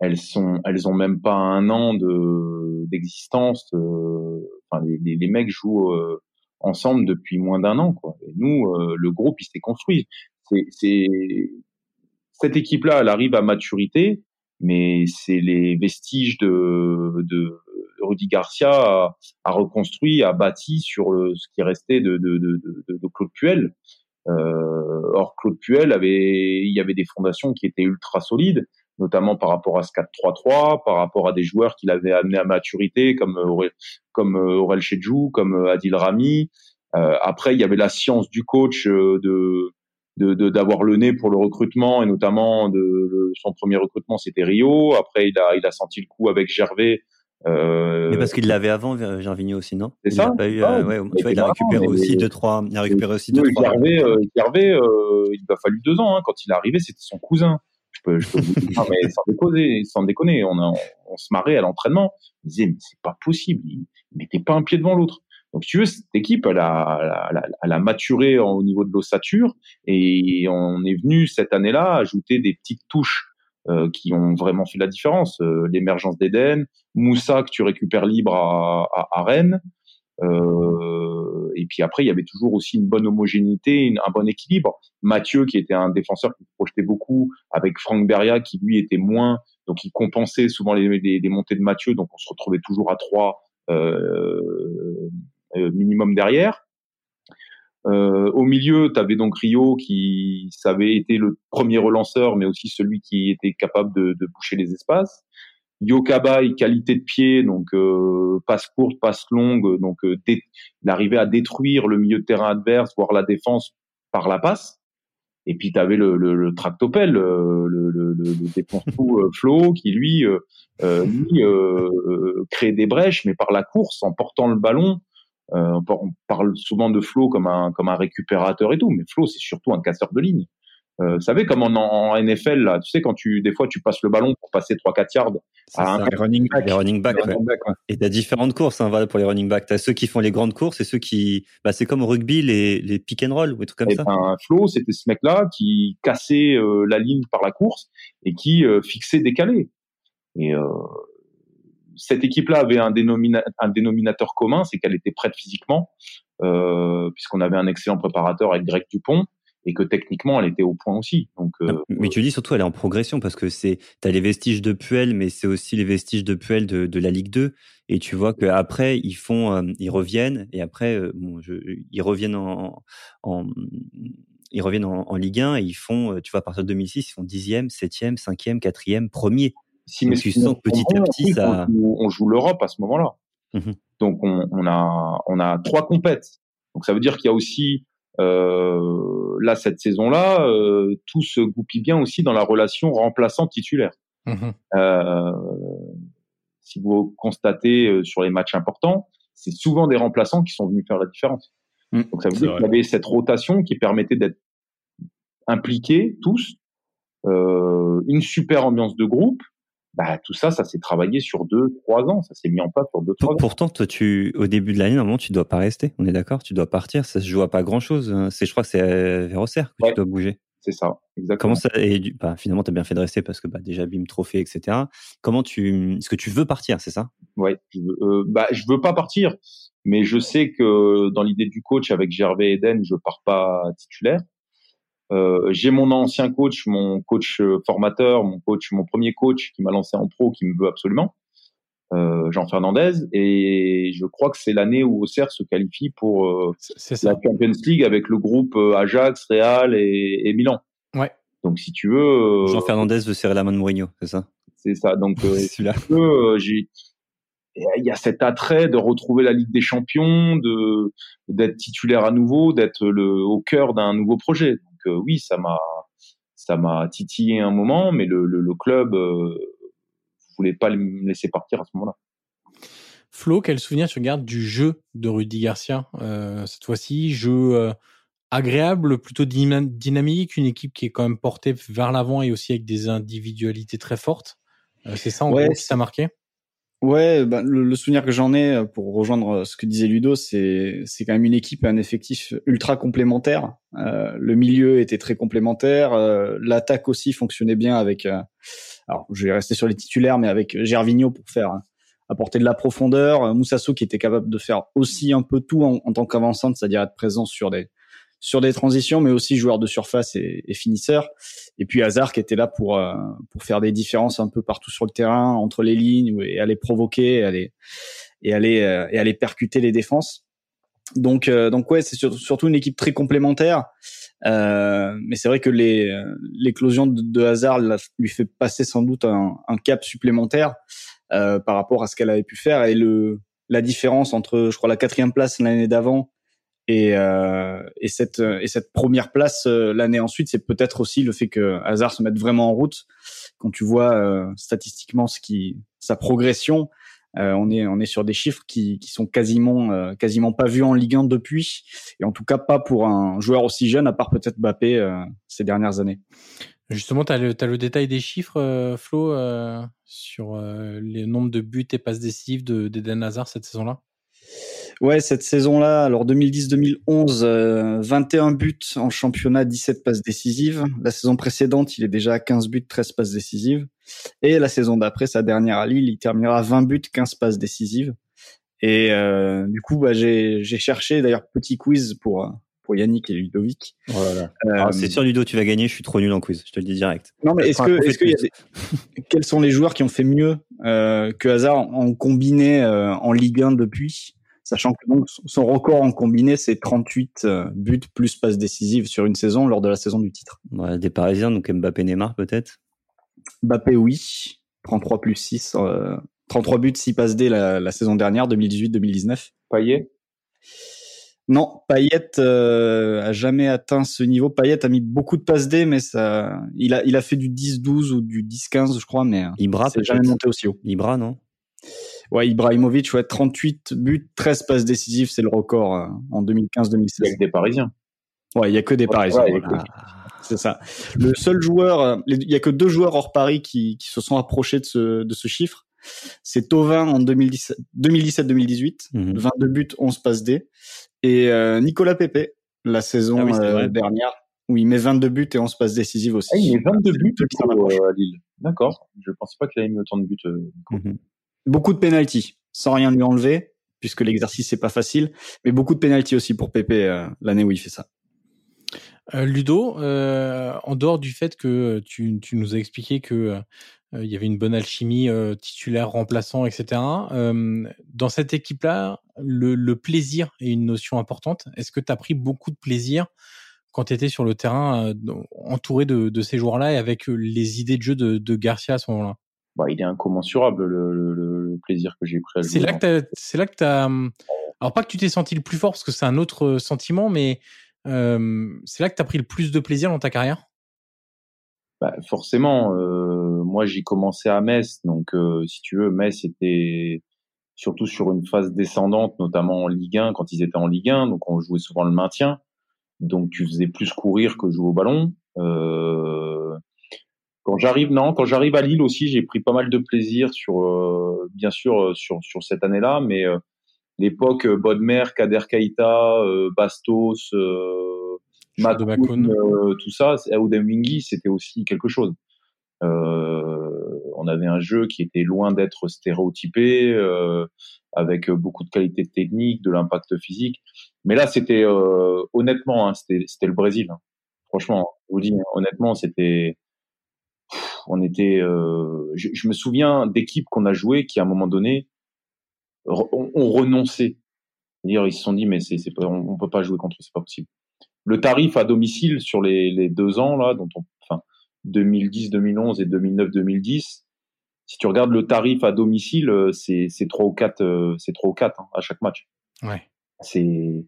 elles sont, elles ont même pas un an de d'existence. Euh, enfin, les, les, mecs jouent euh, ensemble depuis moins d'un an, quoi. Et nous, euh, le groupe, il s'est construit. C'est, cette équipe-là, elle arrive à maturité, mais c'est les vestiges de, de Rudy Garcia a, a, reconstruit, a bâti sur ce qui restait de, de, de, de Claude Puel. Euh, or, Claude Puel avait, il y avait des fondations qui étaient ultra solides notamment par rapport à ce 4-3-3, par rapport à des joueurs qu'il avait amenés à maturité, comme euh, Aurel, comme euh, Aurel Chedjou, comme euh, Adil Rami. Euh, après, il y avait la science du coach de d'avoir de, le nez pour le recrutement et notamment de son premier recrutement c'était Rio. Après, il a il a senti le coup avec Gervais. Euh... Mais parce qu'il l'avait avant, Gervinho aussi, non? C'est ça. Il a, pas eu, ouais, tu vois, il a récupéré aussi deux trois. Il a récupéré aussi deux trois. Gervais, Gervais il a fallu deux ans. Hein. Quand il est arrivé, c'était son cousin peux, je peux vous dire, sans déconner, sans déconner, on, on, se marrait à l'entraînement. On disait, mais c'est pas possible. Il, il mettait pas un pied devant l'autre. Donc, tu veux, cette équipe, elle a, elle a, elle a maturé au niveau de l'ossature et on est venu cette année-là ajouter des petites touches euh, qui ont vraiment fait la différence. Euh, l'émergence d'Eden, Moussa que tu récupères libre à, à, à Rennes. Euh, et puis après, il y avait toujours aussi une bonne homogénéité, un bon équilibre. Mathieu, qui était un défenseur qui projetait beaucoup, avec Franck Beria, qui lui était moins, donc il compensait souvent les montées de Mathieu, donc on se retrouvait toujours à trois euh, euh, minimum derrière. Euh, au milieu, tu avais donc Rio qui savait été le premier relanceur, mais aussi celui qui était capable de, de boucher les espaces. Yokabai, qualité de pied, donc euh, passe courte, passe longue, donc euh, à détruire le milieu de terrain adverse, voire la défense par la passe. Et puis tu avais le, le, le tractopelle, euh, le, le, le, euh, Flo, qui lui, euh, lui crée des brèches, mais par la course, en portant le ballon, euh, on parle souvent de Flo comme un comme un récupérateur et tout, mais Flo c'est surtout un casseur de ligne. Euh, vous savez comme en, en, NFL là, tu sais quand tu des fois tu passes le ballon pour passer 3 4 yards à un les running back, les running back, ouais. back ouais. Et t'as différentes courses hein, voilà pour les running back, t'as ceux qui font les grandes courses et ceux qui bah c'est comme au rugby les les pick and roll ou des trucs comme et ça. Ben, Flo, c'était ce mec là qui cassait euh, la ligne par la course et qui euh, fixait décalé. Et euh, cette équipe-là avait un, dénomina un, dénominateur commun, c'est qu'elle était prête physiquement, euh, puisqu'on avait un excellent préparateur avec Greg Dupont et que techniquement elle était au point aussi. Donc, euh, mais tu dis surtout elle est en progression parce que c'est t'as les vestiges de Puel, mais c'est aussi les vestiges de Puel de, de la Ligue 2 et tu vois qu'après ils font euh, ils reviennent et après euh, bon je, ils reviennent en, en ils reviennent en, en, Ligue 1 et ils font tu vois à partir de 2006 ils font dixième, septième, cinquième, quatrième, premier. Si mais tu sens petit à petit ça on joue l'Europe à ce moment-là. Mmh. Donc on, on, a on a trois compètes. Donc ça veut dire qu'il y a aussi euh, là cette saison-là, euh, tout se goupille bien aussi dans la relation remplaçant-titulaire. Mmh. Euh, si vous constatez euh, sur les matchs importants, c'est souvent des remplaçants qui sont venus faire la différence. Mmh. Donc ça veut dire qu'il y avait cette rotation qui permettait d'être impliqués tous, euh, une super ambiance de groupe, bah, tout ça, ça s'est travaillé sur deux, trois ans. Ça s'est mis en place sur deux, trois ans. Pourtant, toi, tu, au début de l'année, normalement, tu dois pas rester. On est d'accord? Tu dois partir. Ça se joue à pas grand chose. Hein. C'est, je crois que c'est vers Auxerre que ouais. tu dois bouger. C'est ça, exactement. Comment ça, et bah, finalement, tu as bien fait de rester parce que, bah, déjà, bim, trophée, etc. Comment tu, est-ce que tu veux partir, c'est ça? Ouais, je veux, euh, bah, je veux pas partir. Mais je sais que dans l'idée du coach avec Gervais Eden, je pars pas titulaire. Euh, j'ai mon ancien coach, mon coach euh, formateur, mon coach, mon premier coach qui m'a lancé en pro, qui me veut absolument, euh, Jean Fernandez, et je crois que c'est l'année où Auxerre se qualifie pour euh, la Champions League avec le groupe Ajax, Real et, et, Milan. Ouais. Donc si tu veux, Jean Fernandez veut serrer la main de Mourinho, c'est ça? C'est ça. Donc si il y a cet attrait de retrouver la Ligue des Champions, de d'être titulaire à nouveau, d'être le au cœur d'un nouveau projet oui, ça m'a ça m'a titillé un moment, mais le, le, le club euh, voulait pas me laisser partir à ce moment-là. Flo, quel souvenir tu gardes du jeu de Rudy Garcia euh, cette fois-ci? Jeu euh, agréable, plutôt dynamique, une équipe qui est quand même portée vers l'avant et aussi avec des individualités très fortes? Euh, c'est ça en ouais, gros qui t'a marqué? Ouais, bah, le, souvenir que j'en ai euh, pour rejoindre euh, ce que disait Ludo, c'est c'est quand même une équipe, un effectif ultra complémentaire. Euh, le milieu était très complémentaire, euh, l'attaque aussi fonctionnait bien avec. Euh, alors, je vais rester sur les titulaires, mais avec Gervinho pour faire apporter de la profondeur, Moussasso qui était capable de faire aussi un peu tout en, en tant qu'avançante, c'est-à-dire être présent sur des sur des transitions, mais aussi joueur de surface et, et finisseur. Et puis Hazard qui était là pour euh, pour faire des différences un peu partout sur le terrain, entre les lignes, et aller provoquer, et aller et aller euh, et aller percuter les défenses. Donc euh, donc ouais, c'est surtout une équipe très complémentaire. Euh, mais c'est vrai que les l'éclosion de, Hazard lui fait passer sans doute un, un cap supplémentaire euh, par rapport à ce qu'elle avait pu faire et le la différence entre je crois la quatrième place l'année d'avant et, euh, et, cette, et cette première place euh, l'année ensuite, c'est peut-être aussi le fait que Hazard se mette vraiment en route. Quand tu vois euh, statistiquement ce qui, sa progression, euh, on est on est sur des chiffres qui, qui sont quasiment euh, quasiment pas vus en Ligue 1 depuis, et en tout cas pas pour un joueur aussi jeune, à part peut-être Mbappé euh, ces dernières années. Justement, tu as as le détail des chiffres, Flo, sur les nombres de buts et passes décisives d'Eden Hazard cette saison-là? Ouais, cette saison-là, alors 2010-2011, 21 buts en championnat, 17 passes décisives. La saison précédente, il est déjà à 15 buts, 13 passes décisives. Et la saison d'après, sa dernière à Lille, il terminera à 20 buts, 15 passes décisives. Et euh, du coup, bah, j'ai cherché, d'ailleurs, petit quiz pour pour Yannick et Ludovic. Voilà. Euh, c'est sûr, Ludo, tu vas gagner. Je suis trop nul en quiz. Je te le dis direct. Non, mais est-ce que, est-ce que y a des... quels sont les joueurs qui ont fait mieux euh, que Hazard en combiné euh, en Ligue 1 depuis? Sachant que donc, son record en combiné, c'est 38 euh, buts plus passes décisives sur une saison lors de la saison du titre. Ouais, des Parisiens, donc Mbappé, Neymar peut-être? Mbappé, oui. 33 plus 6, 33 buts, 6 passes D la, saison dernière, 2018-2019. Payet? Non, Payet euh, a jamais atteint ce niveau. Payet a mis beaucoup de passes D, mais ça, il a, il a fait du 10-12 ou du 10-15, je crois, mais Ibra, c'est jamais monté aussi haut. Ibra, non? Ouais, Ibrahimovic, ouais, 38 buts, 13 passes décisives, c'est le record euh, en 2015-2016. Il y a que des Parisiens. Ouais, il y a que des Parisiens. C'est ça. Le seul joueur, euh, il y a que deux joueurs hors Paris qui, qui se sont approchés de ce, de ce chiffre. C'est Tovin en 2017-2018, 22 buts, 11 passes D. Et euh, Nicolas Pepe, la saison ah euh, dernière, où il met 22 buts et 11 passes décisives aussi. Ah, il met 22 buts à Lille. D'accord. Je ne pensais pas qu'il avait mis autant de buts. Beaucoup de pénalties, sans rien lui enlever, puisque l'exercice n'est pas facile, mais beaucoup de pénalties aussi pour Pepe l'année où il fait ça. Euh, Ludo, euh, en dehors du fait que tu, tu nous as expliqué que euh, il y avait une bonne alchimie titulaire, remplaçant, etc. dans cette équipe-là, le, le, plaisir est une notion importante. Est-ce que tu as pris beaucoup de plaisir quand tu étais sur le terrain, entouré de, de ces joueurs-là et avec les idées de jeu de, de Garcia à ce moment-là? Bah, Il est incommensurable le, le, le plaisir que j'ai pris à jouer. C'est là que c'est là que tu as. Alors pas que tu t'es senti le plus fort parce que c'est un autre sentiment, mais c'est là que tu as pris le plus de plaisir dans ta carrière? Bah, Forcément. Euh, moi, j'ai commencé à Metz. Donc, euh, si tu veux, Metz était surtout sur une phase descendante, notamment en Ligue 1, quand ils étaient en Ligue 1. Donc, on jouait souvent le maintien. Donc, tu faisais plus courir que jouer au ballon. Euh, quand j'arrive, non, quand j'arrive à Lille aussi, j'ai pris pas mal de plaisir sur, bien sûr, sur, sur cette année-là, mais l'époque euh, Bodmer, Kader Kaita, euh, Bastos, euh, euh, tout ça, Wingy, c'était aussi quelque chose. on avait un jeu qui était loin d'être stéréotypé, avec beaucoup de qualité technique, de l'impact physique. Mais là, c'était honnêtement, hein, c'était le Brésil. Hein. Franchement, je vous dis, hein, honnêtement, c'était on était je, je, me souviens d'équipes qu'on a jouées qui à un moment donné ont, renoncé. Dire, ils se sont dit, mais c'est, c'est pas, on, peut pas jouer contre eux, c'est pas possible. Le tarif à domicile sur les, les deux ans là, dont on, enfin 2010, 2011 et 2009, 2010, si tu regardes le tarif à domicile, euh, c'est c'est trois ou quatre, euh, c'est trois ou quatre hein, à chaque match. Ouais. C'est,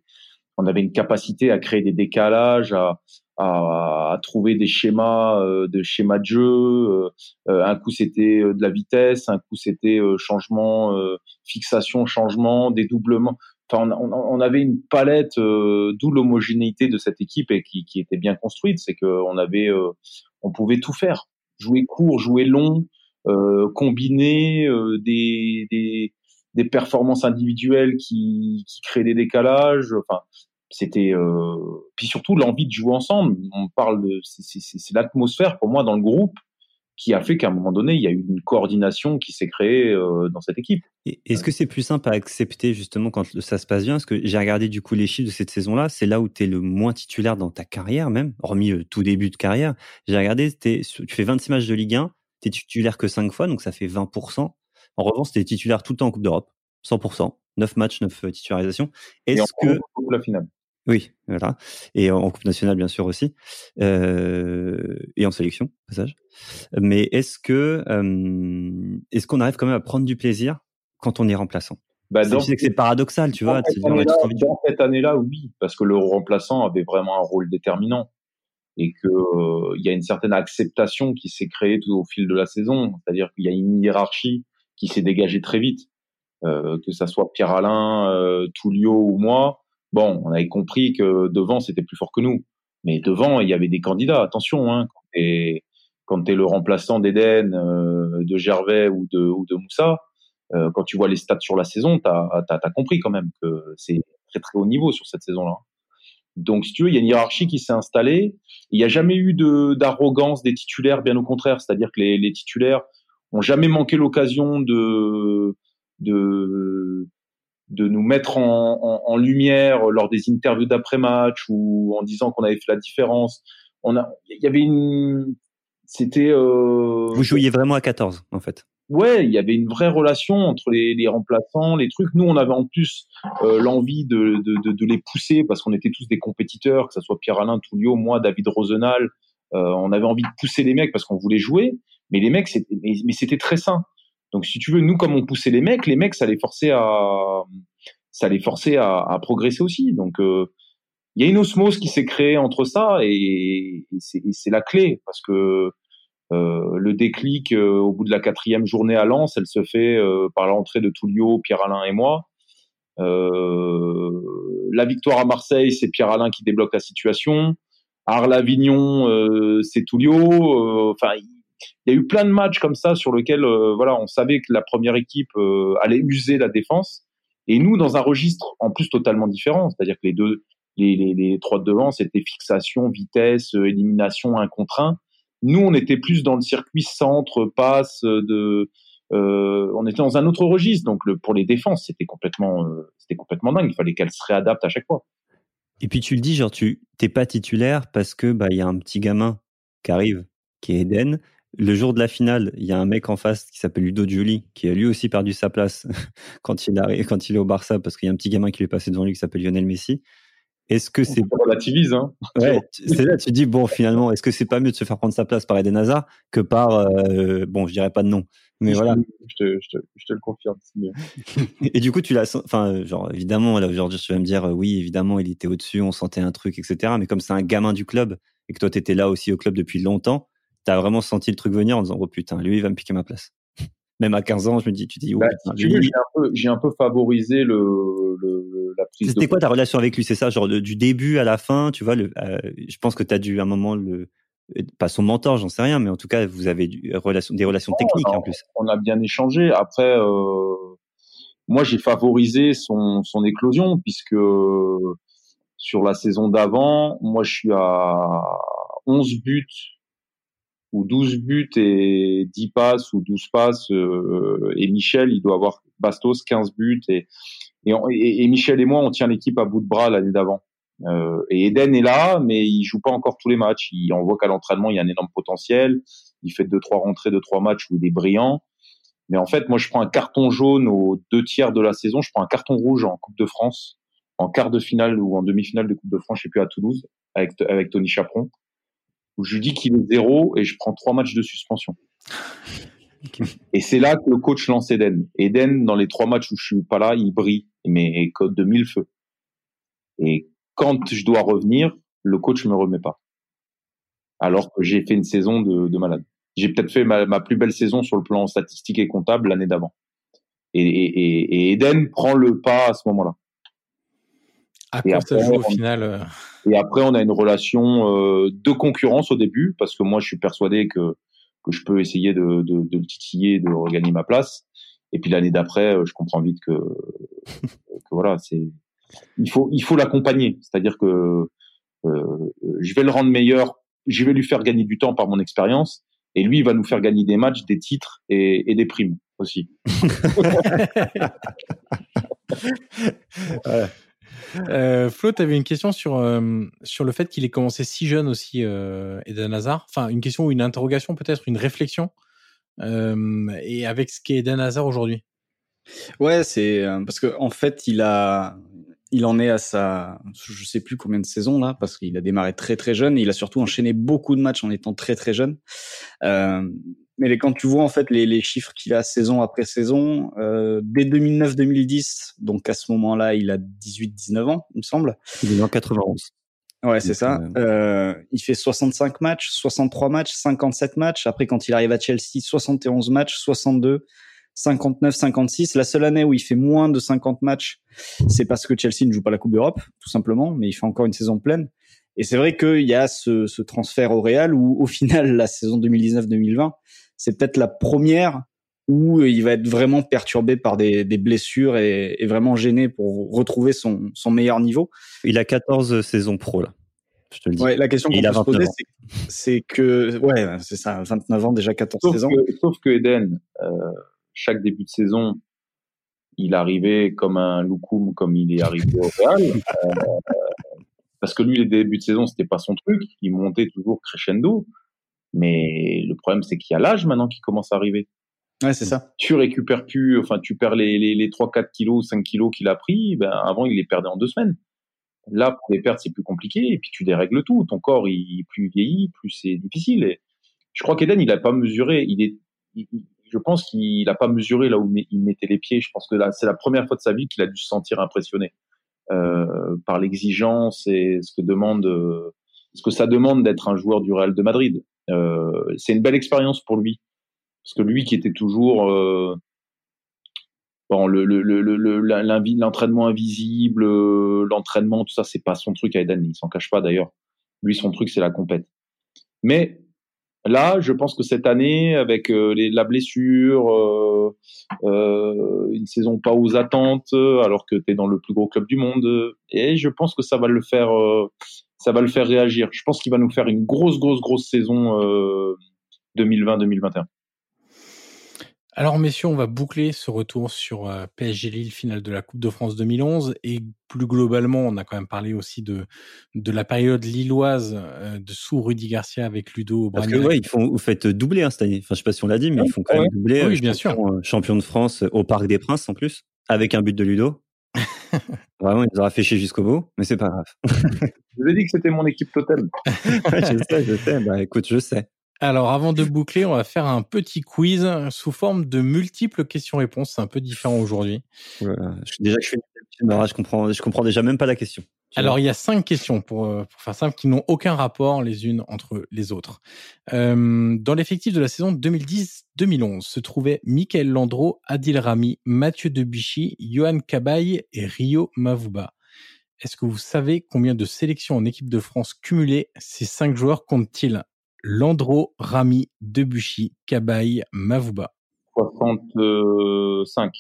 on avait une capacité à créer des décalages, à, à, à trouver des schémas, euh, de schémas de jeu. Euh, euh, un coup c'était de la vitesse, un coup c'était changement, fixation, changement, dédoublement. Enfin, on, on, avait une palette, d'où l'homogénéité de cette équipe et qui, qui était bien construite, c'est qu'on avait, on pouvait tout faire, jouer court, jouer long, combiner des, des des performances individuelles qui, créent des décalages. Enfin, c'était euh... puis surtout l'envie de jouer ensemble. On parle de c'est l'atmosphère pour moi dans le groupe qui a fait qu'à un moment donné, il y a eu une coordination qui s'est créée euh, dans cette équipe. Est-ce que c'est plus simple à accepter justement quand ça se passe bien? Parce que j'ai regardé du coup les chiffres de cette saison-là, c'est là où tu es le moins titulaire dans ta carrière même, hormis tout début de carrière. J'ai regardé, tu fais 26 matchs de Ligue 1, tu es titulaire que 5 fois, donc ça fait 20%. En revanche, tu es titulaire tout le temps en Coupe d'Europe, 100%. 9 matchs, 9 euh, titularisations. Est-ce que... La finale. Oui, voilà. Et en Coupe nationale, bien sûr aussi. Euh, et en sélection, passage. Mais est-ce que euh, est-ce qu'on arrive quand même à prendre du plaisir quand on est remplaçant? Bah, dans, c'est paradoxal, tu vois. Cette dans cette année-là, oui, parce que le remplaçant avait vraiment un rôle déterminant et que euh, il y a une certaine acceptation qui s'est créée tout au fil de la saison. C'est-à-dire qu'il y a une hiérarchie qui s'est dégagée très vite, euh, que ça soit Pierre Alain, euh, Tullio ou moi Bon, on avait compris que devant, c'était plus fort que nous. Mais devant, il y avait des candidats. Attention, hein, quand tu es, le remplaçant d'Eden, euh, de Gervais ou de, ou de Moussa, euh, quand tu vois les stats sur la saison, tu as, compris quand même que c'est très très haut niveau sur cette saison-là. Donc, si tu veux, il y a une hiérarchie qui s'est installée. Il n'y a jamais eu d'arrogance des titulaires, bien au contraire. C'est-à-dire que les titulaires ont jamais manqué l'occasion de, de, de nous mettre en, en, en lumière lors des interviews d'après-match ou en disant qu'on avait fait la différence. On a, il y avait une, c'était. Euh, Vous jouiez vraiment à 14, en fait. Ouais, il y avait une vraie relation entre les, les remplaçants, les trucs. Nous, on avait en plus euh, l'envie de, de, de, les pousser parce qu'on était tous des compétiteurs, que ce soit Pierre-Alain Touliot, moi, David Rosenal. Euh, on avait envie de pousser les mecs parce qu'on voulait jouer, mais les mecs, c'était, mais, c'était très sain. Donc, si tu veux, nous, comme on poussait les mecs, les mecs, ça les forçait à, ça les forçait à, à progresser aussi. Donc, euh, il y a une osmose qui s'est créée entre ça et, et c'est la clé parce que euh, le déclic euh, au bout de la quatrième journée à Lens, elle se fait euh, par l'entrée de Tullio, Pierre-Alain et moi. la victoire à Marseille, c'est Pierre-Alain qui débloque la situation. Arles-Avignon, c'est Tullio. Enfin, il y a eu plein de matchs comme ça sur lesquels voilà, on savait que la première équipe allait user la défense. Et nous, dans un registre en plus totalement différent, c'est-à-dire que les deux, les, trois de devant, c'était fixation, vitesse, élimination, un contre un. Nous, on était plus dans le circuit centre, passe, de, euh, on était dans un autre registre. Donc, le, pour les défenses, c'était complètement, euh, c'était complètement dingue. Il fallait qu'elles se réadaptent à chaque fois. Et puis tu le dis, genre tu t'es pas titulaire parce que bah il y a un petit gamin qui arrive, qui est Eden. Le jour de la finale, il y a un mec en face qui s'appelle Ludo Giuli, qui a lui aussi perdu sa place quand il arrive, quand il est au Barça, parce qu'il y a un petit gamin qui lui est passé devant lui qui s'appelle Lionel Messi. Est-ce que c'est relativise hein. Ouais, c'est là tu dis bon finalement est-ce que c'est pas mieux de se faire prendre sa place par Eden Hazard que par euh, bon je dirais pas de nom mais je voilà. je te, je, te, je te, le confirme et du coup tu l'as enfin genre évidemment là aujourd'hui tu vas me dire oui évidemment il était au-dessus on sentait un truc etc mais comme c'est un gamin du club et que toi t'étais là aussi au club depuis longtemps t'as vraiment senti le truc venir en disant oh putain lui il va me piquer ma place même à 15 ans je me dis tu dis oh, bah, j'ai un, un peu favorisé le, le c'était quoi ta relation avec lui? C'est ça, genre du début à la fin, tu vois. Le, euh, je pense que tu as dû à un moment le euh, pas son mentor, j'en sais rien, mais en tout cas, vous avez relation, des relations techniques en plus. On a bien échangé. Après, euh, moi, j'ai favorisé son, son éclosion puisque sur la saison d'avant, moi, je suis à 11 buts ou 12 buts et 10 passes ou 12 passes. Euh, et Michel, il doit avoir Bastos 15 buts et et, et, Michel et moi, on tient l'équipe à bout de bras l'année d'avant. Euh, et Eden est là, mais il joue pas encore tous les matchs. Il, on voit qu'à l'entraînement, il y a un énorme potentiel. Il fait deux, trois rentrées, deux, trois matchs où il est brillant. Mais en fait, moi, je prends un carton jaune aux deux tiers de la saison. Je prends un carton rouge en Coupe de France, en quart de finale ou en demi-finale de Coupe de France, je sais plus, à Toulouse, avec, avec Tony Chaperon, où je lui dis qu'il est zéro et je prends trois matchs de suspension. Et c'est là que le coach lance Eden. Eden, dans les trois matchs où je suis pas là, il brille, mais code de mille feux. Et quand je dois revenir, le coach me remet pas. Alors que j'ai fait une saison de, de malade. J'ai peut-être fait ma, ma, plus belle saison sur le plan statistique et comptable l'année d'avant. Et, et, et, Eden prend le pas à ce moment-là. À quoi ça joue au final euh Et après, on a une relation euh, de concurrence au début, parce que moi, je suis persuadé que que je peux essayer de, de, de le titiller, de regagner ma place. Et puis l'année d'après, euh, je comprends vite que, que voilà, c'est il faut il faut l'accompagner. C'est-à-dire que euh, je vais le rendre meilleur, je vais lui faire gagner du temps par mon expérience, et lui il va nous faire gagner des matchs, des titres et, et des primes aussi. ouais. Euh, Flo, tu avais une question sur, euh, sur le fait qu'il ait commencé si jeune aussi, euh, Eden Hazard. Enfin, une question ou une interrogation, peut-être, une réflexion. Euh, et avec ce qu'est Eden Hazard aujourd'hui. Ouais, c'est parce que en fait, il a, il en est à sa, je sais plus combien de saisons là, parce qu'il a démarré très très jeune et il a surtout enchaîné beaucoup de matchs en étant très très jeune. Mais quand tu vois en fait les, les chiffres qu'il a saison après saison, euh, dès 2009-2010, donc à ce moment-là, il a 18-19 ans, il me semble. Il est en 91. Ouais, c'est ça. Euh, euh, il fait 65 matchs, 63 matchs, 57 matchs. Après, quand il arrive à Chelsea, 71 matchs, 62, 59, 56. La seule année où il fait moins de 50 matchs, c'est parce que Chelsea ne joue pas la Coupe d'Europe, tout simplement. Mais il fait encore une saison pleine. Et c'est vrai qu'il y a ce, ce transfert au Real où, au final, la saison 2019-2020, c'est peut-être la première ou il va être vraiment perturbé par des, des blessures et, et, vraiment gêné pour retrouver son, son meilleur niveau. Il a 14 saisons pro là. Je te le dis. Ouais, la question qu'on peut se poser, c'est que, ouais, c'est ça, 29 ans, déjà 14 sauf saisons. Que, sauf que Eden, euh, chaque début de saison, il arrivait comme un loukoum, comme il est arrivé au Real. Euh, parce que lui, les débuts de saison, c'était pas son truc. Il montait toujours crescendo. Mais le problème, c'est qu'il y a l'âge maintenant qui commence à arriver. Ouais, c'est ça. Tu récupères plus, enfin, tu perds les, les, les 3, 4 kilos, 5 kilos qu'il a pris. Ben, avant, il les perdait en deux semaines. Là, pour les perdre, c'est plus compliqué. Et puis, tu dérègles tout. Ton corps, il plus vieillit, plus c'est difficile. Et je crois qu'Eden, il a pas mesuré. Il est, il, je pense qu'il n'a pas mesuré là où il mettait les pieds. Je pense que c'est la première fois de sa vie qu'il a dû se sentir impressionné euh, par l'exigence et ce que demande, ce que ça demande d'être un joueur du Real de Madrid. Euh, c'est une belle expérience pour lui parce que lui qui était toujours euh, bon le l'entraînement invisible, l'entraînement tout ça c'est pas son truc à Eden, il s'en cache pas d'ailleurs. Lui son truc c'est la compète. Mais Là, je pense que cette année, avec euh, la blessure, euh, euh, une saison pas aux attentes, alors que tu es dans le plus gros club du monde, et je pense que ça va le faire, ça va le faire réagir. Je pense qu'il va nous faire une grosse, grosse, grosse saison 2020-2021. Alors messieurs, on va boucler ce retour sur euh, PSG Lille, finale de la Coupe de France 2011, et plus globalement, on a quand même parlé aussi de de la période lilloise euh, de sous Rudy Garcia avec Ludo. Parce que ouais, ils font, vous faites doubler hein, cette année. Enfin, je sais pas si on l'a dit, mais ils font quand même doubler. Oui, bien champion, sûr. champion de France au Parc des Princes en plus, avec un but de Ludo. Vraiment, il nous aura fait chier jusqu'au bout, mais c'est pas grave. je vous ai dit que c'était mon équipe totale. je sais, je sais. Bah écoute, je sais. Alors, avant de boucler, on va faire un petit quiz sous forme de multiples questions-réponses. C'est un peu différent aujourd'hui. Voilà. Déjà que je une je comprends, je comprends déjà même pas la question. Alors, il y a cinq questions pour, pour faire simple qui n'ont aucun rapport les unes entre les autres. Euh, dans l'effectif de la saison 2010-2011 se trouvaient Michael Landreau, Adil Rami, Mathieu Debuchy, Johan Cabaye et Rio Mavuba. Est-ce que vous savez combien de sélections en équipe de France cumulées ces cinq joueurs comptent-ils? Landreau, Rami, Debuchy, Cabaye, Mavuba. 65.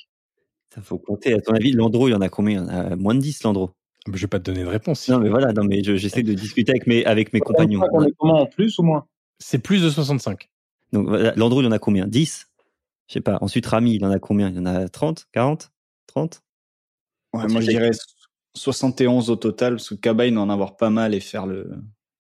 Ça faut compter. À ton avis, Landreau, il y en a combien? Il y en a moins de 10, Landreau. Je vais pas te donner de réponse. Non, mais voilà, non, mais j'essaie de discuter avec mes, avec mes compagnons. On est comment en plus ou moins? C'est plus de 65. Donc, Landreau, il y en a combien? 10 Je sais pas. Ensuite, Rami, il en a combien? Il y en a 30 40 30 ouais, Moi, je dirais 71 au total, parce que Cabaye doit en avoir pas mal et faire le,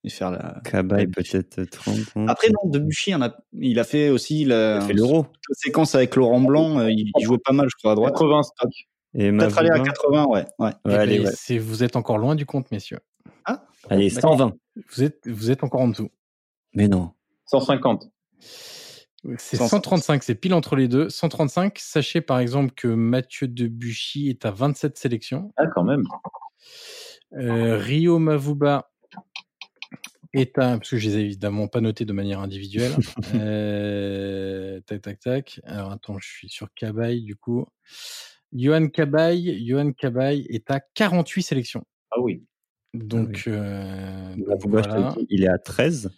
et faire la. Cabaye peut-être 30. Après non, Debuchy, il, a, il a fait aussi la, il a fait l'Euro. La séquence avec Laurent Blanc, euh, il, il, jouait pas mal, je crois à droite. 80 stock. Et peut-être aller à 80, ouais. ouais. ouais allez, ouais. Vous êtes encore loin du compte, messieurs. Ah. Allez, 120. Vous êtes, vous êtes encore en dessous. Mais non. 150. C'est 135, c'est pile entre les deux. 135, sachez par exemple que Mathieu Debuchy est à 27 sélections. Ah, quand même. Euh, Rio Mavuba est à, parce que je les ai évidemment pas notés de manière individuelle. euh, tac, tac, tac. Alors attends, je suis sur Cabaye du coup. Johan Cabaye, Johan Cabaye est à 48 sélections. Ah oui. Donc, ah oui. Euh, donc voilà. il est à 13.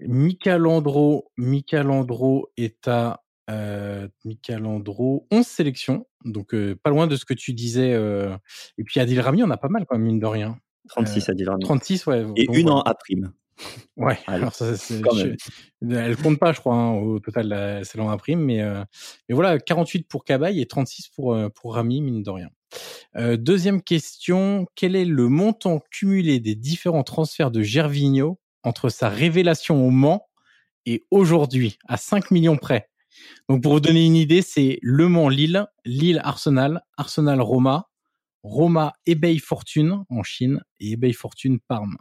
Mika Landreau, Mika Landreau est à euh, Mika Landreau, 11 sélections. Donc euh, pas loin de ce que tu disais. Euh, et puis Adil Rami, on a pas mal quand même, mine de rien. 36 Adil Rami. 36, ouais. Et donc, une ouais. en A prime. Ouais, alors ça, c'est, je, elle compte pas, je crois, hein, au total, la, c'est l'an prime, mais, euh, mais voilà, 48 pour Cabaye et 36 pour, euh, pour Rami, mine de rien. Euh, deuxième question, quel est le montant cumulé des différents transferts de Gervinho entre sa révélation au Mans et aujourd'hui, à 5 millions près? Donc pour vous donner une idée, c'est Le Mans-Lille, Lille-Arsenal, Arsenal-Roma, Roma eBay Fortune en Chine et eBay Fortune Parme.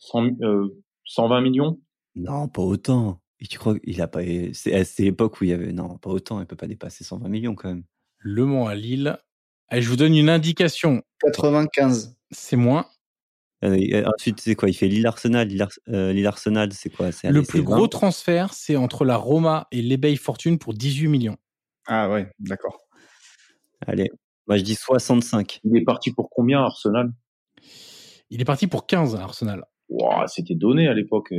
100, euh, 120 millions? Non, pas autant. Et tu crois qu'il a pas. C'est à cette époque où il y avait. Non, pas autant. Il peut pas dépasser 120 millions quand même. Le Mans à Lille. Allez, je vous donne une indication. 95. C'est moins. Euh, ensuite, c'est quoi? Il fait Lille-Arsenal. Lille-Arsenal, c'est quoi? Le allez, plus gros 20. transfert, c'est entre la Roma et l'eBay Fortune pour 18 millions. Ah ouais, d'accord. Allez, moi je dis 65. Il est parti pour combien, Arsenal? Il est parti pour 15 à Arsenal. Wow, c'était donné à l'époque.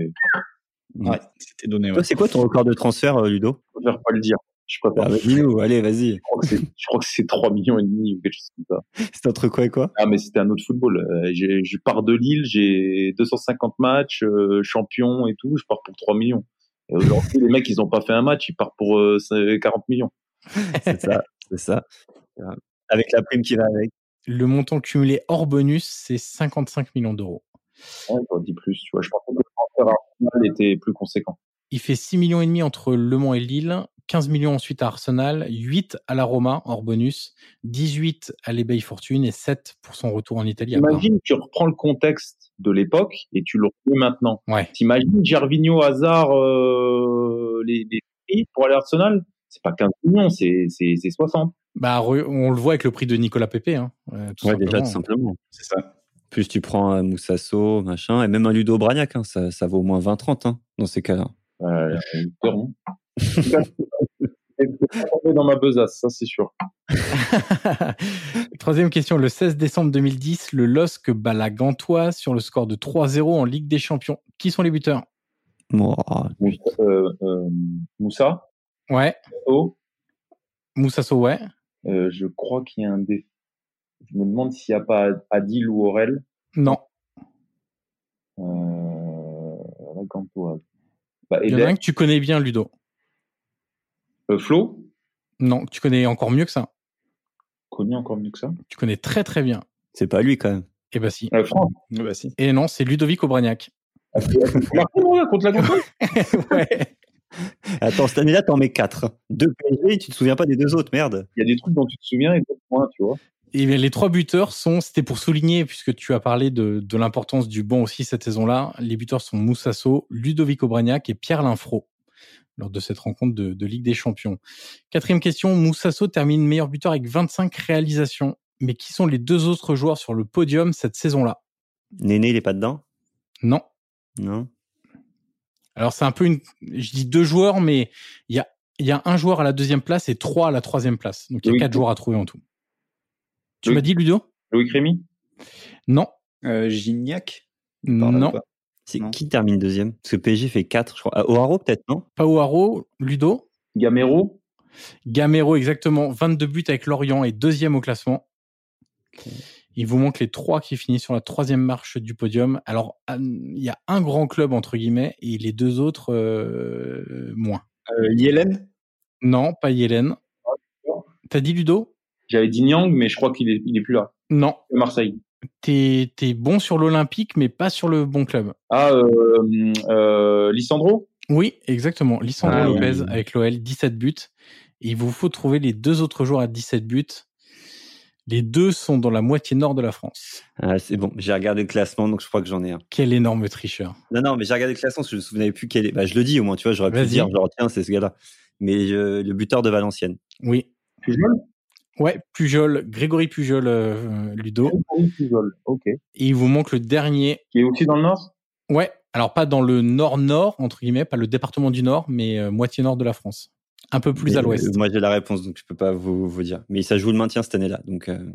Ouais, c'était donné. Ouais. C'est quoi ton record de transfert, Ludo? Je préfère pas le dire. Je préfère. Ah, dis-nous, allez, vas-y. Je crois que c'est- je crois que c'est 3 millions et demi ou quelque chose comme ça. C'est entre quoi et quoi? Ah, mais c'était un autre football. Euh, je pars de Lille, j'ai 250 matchs, euh, champion et tout, je pars pour 3 millions. Et aujourd'hui, les mecs, ils ont pas fait un match, ils partent pour euh, 40 millions. C'est ça, c'est ça. Avec la prime qui va avec. Le montant cumulé hors bonus, c'est 55 millions d'euros. Ouais, j'aurais dit plus, tu vois. Je pensais que le transfert Arsenal était plus conséquent. Il fait 6 millions et demi entre Le Mans et Lille, 15 millions ensuite à Arsenal, 8 à la Roma hors bonus, 18 à l'eBay Fortune et 7 pour son retour en Italie. à. Imagine, tu reprends le contexte de l'époque et tu le remets maintenant. Ouais. T'imagines Gervinho, Hazard, euh, les, prix pour aller à Arsenal? C'est pas 15 millions, c'est c'est- c'est 60. Bah, on le voit avec le prix de Nicolas Pepe. Hein, euh, tout Ouais, déjà, tout simplement. C'est ça. Plus tu prends un Moussasso, machin, et même un Ludo Bragnac, hein, ça, ça vaut au moins 20-30 hein, dans ces cas-là. Euh, dans ma besace, ça c'est sûr. Troisième question. Le 16 décembre 2010, le LOSC bat la Gantoise sur le score de 3-0 en Ligue des Champions. Qui sont les buteurs? Bon, Euh, euh, Moussa, Ouais. Oh, Moussasso, ouais. euh, je crois qu'il y a un dé. Je me demande s'il n'y a pas Adil ou Aurel. Non. Euh, la Gantoise. Bah, Il y en a un que tu connais bien, Ludo. euh, Flo, Non, tu connais encore mieux que ça. connu encore mieux que ça? Tu connais très très bien. c'est pas lui quand même. Eh ben si. Euh. Ah bah si. Et non, c'est Ludovic Obraniak. Marqué, voilà, contre la Gantoise ouais. Attends, cette année-là, t'en mets 4. Deux PSG, tu te souviens pas des deux autres, merde. Il y a des trucs dont tu te souviens et d'autres moins, tu vois. Et bien, les trois buteurs sont, c'était pour souligner, puisque tu as parlé de, de l'importance du banc aussi cette saison-là, les buteurs sont Moussasso, Ludovic Obraniak et Pierre Linfro lors de cette rencontre de, de Ligue des Champions. Quatrième question, Moussasso termine meilleur buteur avec 25 réalisations. Mais qui sont les deux autres joueurs sur le podium cette saison-là? Néné, il est pas dedans? Non. Non Alors c'est un peu une, je dis deux joueurs, mais il y a, il y a un joueur à la deuxième place et trois à la troisième place. Donc il y a Oui. quatre joueurs à trouver en tout. Tu m'as dit Ludo? Loïc Rémy Non. Euh, Gignac? Non. pas C'est qui termine deuxième? Parce que PSG fait 4, je crois. Ah, O'Haro, peut-être, non? Pauaro, Ludo? Gamero? Gamero, exactement. 22 buts avec Lorient et deuxième au classement. Il vous manque les trois qui finissent sur la troisième marche du podium. Alors, ah, il y a un grand club, entre guillemets, et les deux autres, euh, moins. euh, Yellen Non, pas Yellen. T'as dit Ludo? J'avais dit Nyang, mais je crois qu'il est, il est plus là. Non. Marseille. T'es es bon sur l'Olympique, mais pas sur le bon club. Ah, euh, euh, Lissandro Oui, exactement. Lissandro Ah, Lopez oui. avec l'OL, 17 buts. Et il vous faut trouver les deux autres joueurs à 17 buts. Les deux sont dans la moitié nord de la France. ah, C'est bon, j'ai regardé le classement, donc je crois que j'en ai un. Quel énorme tricheur. Non, non, mais j'ai regardé le classement, parce que je me souvenais plus quel est. Bah, je le dis au moins, tu vois, j'aurais pu dire, genre, tiens, c'est ce gars-là. Mais euh, le buteur de Valenciennes. Oui. Pujol? Ouais, Pujol, Grégory Pujol, euh, Ludo. Pujol, ok. Et il vous manque le dernier. Qui est aussi dans le Nord? Ouais, alors pas dans le nord-nord, entre guillemets, pas le département du Nord, mais euh, moitié nord de la France. Un peu plus Mais, à l'ouest. euh, moi, j'ai la réponse, donc je peux pas vous, vous dire. Mais ça joue le maintien cette année-là. Donc, euh,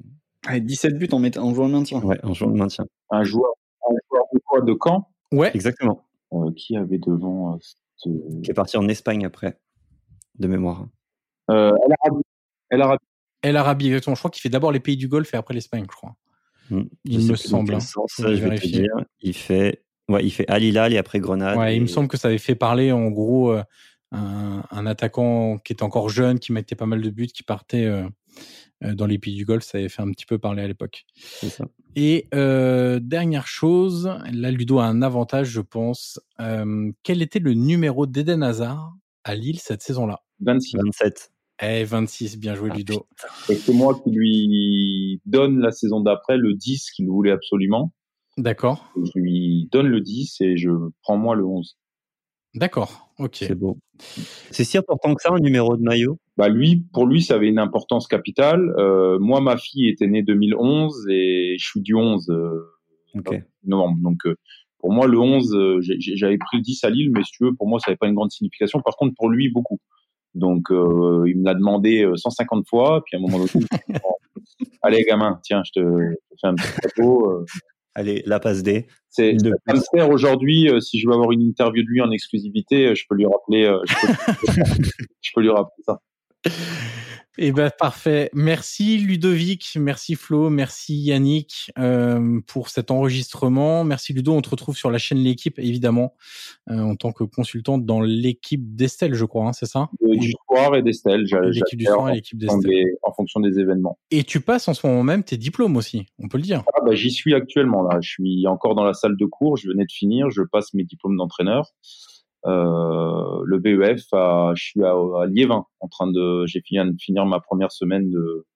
Ouais, 17 buts en, met- en jouant le maintien. ouais, en jouant le maintien. un joueur, un joueur de quoi De Caen? Ouais, Exactement. Euh, Qui avait devant euh, cette- Qui est parti en Espagne après, de mémoire. euh, El Arabi. El Arabi. El Arabi, exactement. Je crois qu'il fait d'abord les pays du Golfe et après l'Espagne, je crois. Hmm. Il Je me semble, hein. sens, je vais te dire. Il fait, ouais, il fait Al Hilal et après Grenade. Ouais, il me semble que ça avait fait parler, en gros, euh, un, un attaquant qui était encore jeune, qui mettait pas mal de buts, qui partait euh, euh, dans les pays du Golfe. Ça avait fait un petit peu parler à l'époque. Et euh, dernière chose, là, Ludo a un avantage, je pense. Euh, quel était le numéro d'Eden Hazard à Lille cette saison-là? 26. 27. Eh, 26, bien joué, Ah, Ludo. Et c'est moi qui lui donne la saison d'après le 10 qu'il voulait absolument. D'accord, Je lui donne le 10 et je prends moi le 11. d'accord, ok. C'est beau. C'est si important que ça, un numéro de maillot? Bah lui, pour lui, ça avait une importance capitale. Euh, moi, ma fille était née 2011 et je suis du 11 euh, Ok. novembre. Donc, euh, pour moi, le 11, euh, j'ai- j'ai- j'avais pris le 10 à Lille, mais si tu veux, pour moi, ça n'avait pas une grande signification. Par contre, pour lui, beaucoup. Donc, euh, il me l'a demandé euh, 150 fois, puis à un moment donné, allez, gamin, tiens, je te, je fais un petit cadeau. euh. Allez, la passe D. C'est de ça me sert aujourd'hui. euh, si je veux avoir une interview de lui en exclusivité, euh, je peux lui rappeler, euh, je, peux, je peux lui rappeler ça. Eh ben parfait. Merci Ludovic, merci Flo, merci Yannick euh, pour cet enregistrement. Merci Ludo. On te retrouve sur la chaîne L'équipe évidemment euh, en tant que consultante dans l'équipe d'Estelle, je crois, hein, c'est ça? Du soir et d'Estelle. L'équipe du soir et l'équipe d'Estelle. En fonction des événements. Et tu passes en ce moment même tes diplômes aussi, on peut le dire. Ah bah, j'y suis actuellement là. Je suis encore dans la salle de cours. Je venais de finir. Je passe mes diplômes d'entraîneur. Euh, le BEF, à, je suis à, à, Liévin, en train de, j'ai fini de finir ma première semaine de,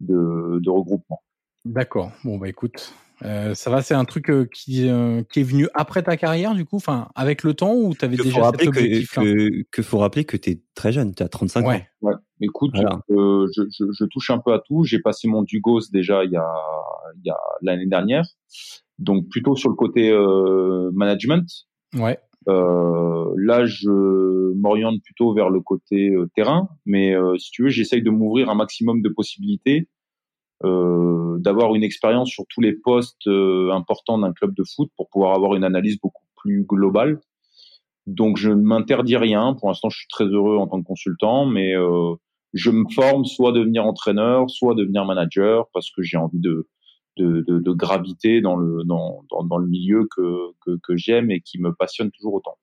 de, de regroupement. D'accord. Bon bah écoute, euh, ça va, c'est un truc euh, qui, euh, qui est venu après ta carrière, du coup, enfin, avec le temps ou tu avais déjà cet objectif que, que, que, faut rappeler que tu es très jeune, tu as 35 ouais. ans. Ouais. Écoute, voilà. euh, je, je, je, touche un peu à tout. J'ai passé mon Dugos déjà il y a, il y a l'année dernière, donc plutôt sur le côté management. Ouais. Euh, là, je m'oriente plutôt vers le côté euh, terrain, mais euh, si tu veux, j'essaye de m'ouvrir un maximum de possibilités, d'avoir une expérience sur tous les postes importants d'un club de foot pour pouvoir avoir une analyse beaucoup plus globale. Donc, je ne m'interdis rien. Pour l'instant, je suis très heureux en tant que consultant, mais je me forme soit devenir entraîneur, soit devenir manager, parce que j'ai envie de de, de, de, gravité dans le, dans, dans, dans le milieu que, que, que j'aime et qui me passionne toujours autant.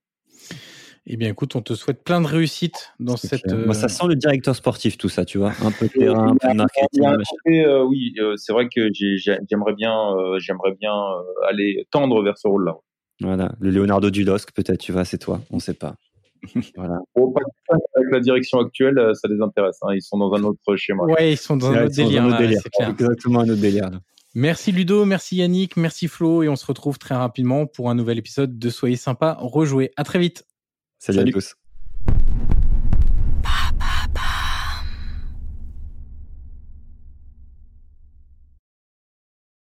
Eh bien, écoute, on te souhaite plein de réussite dans cette. Euh... Moi, ça sent le directeur sportif, tout ça, tu vois, un peu terrain, un peu marketing. Côté, euh, oui, euh, c'est vrai que j'aimerais bien, euh, j'aimerais bien aller tendre vers ce rôle-là. Voilà, le Leonardo Dudosc, peut-être, tu vois, c'est toi, on ne sait pas. voilà. Bon, avec la direction actuelle, ça les intéresse. Hein. Ils sont dans un autre schéma. Ouais, ils sont dans un autre délire. Dans un autre là, délire. Exactement un autre délire. Là. Merci Ludo, merci Yannick, merci Flo et on se retrouve très rapidement pour un nouvel épisode de Soyez sympa, rejouer. À très vite. Salut, Salut. à tous.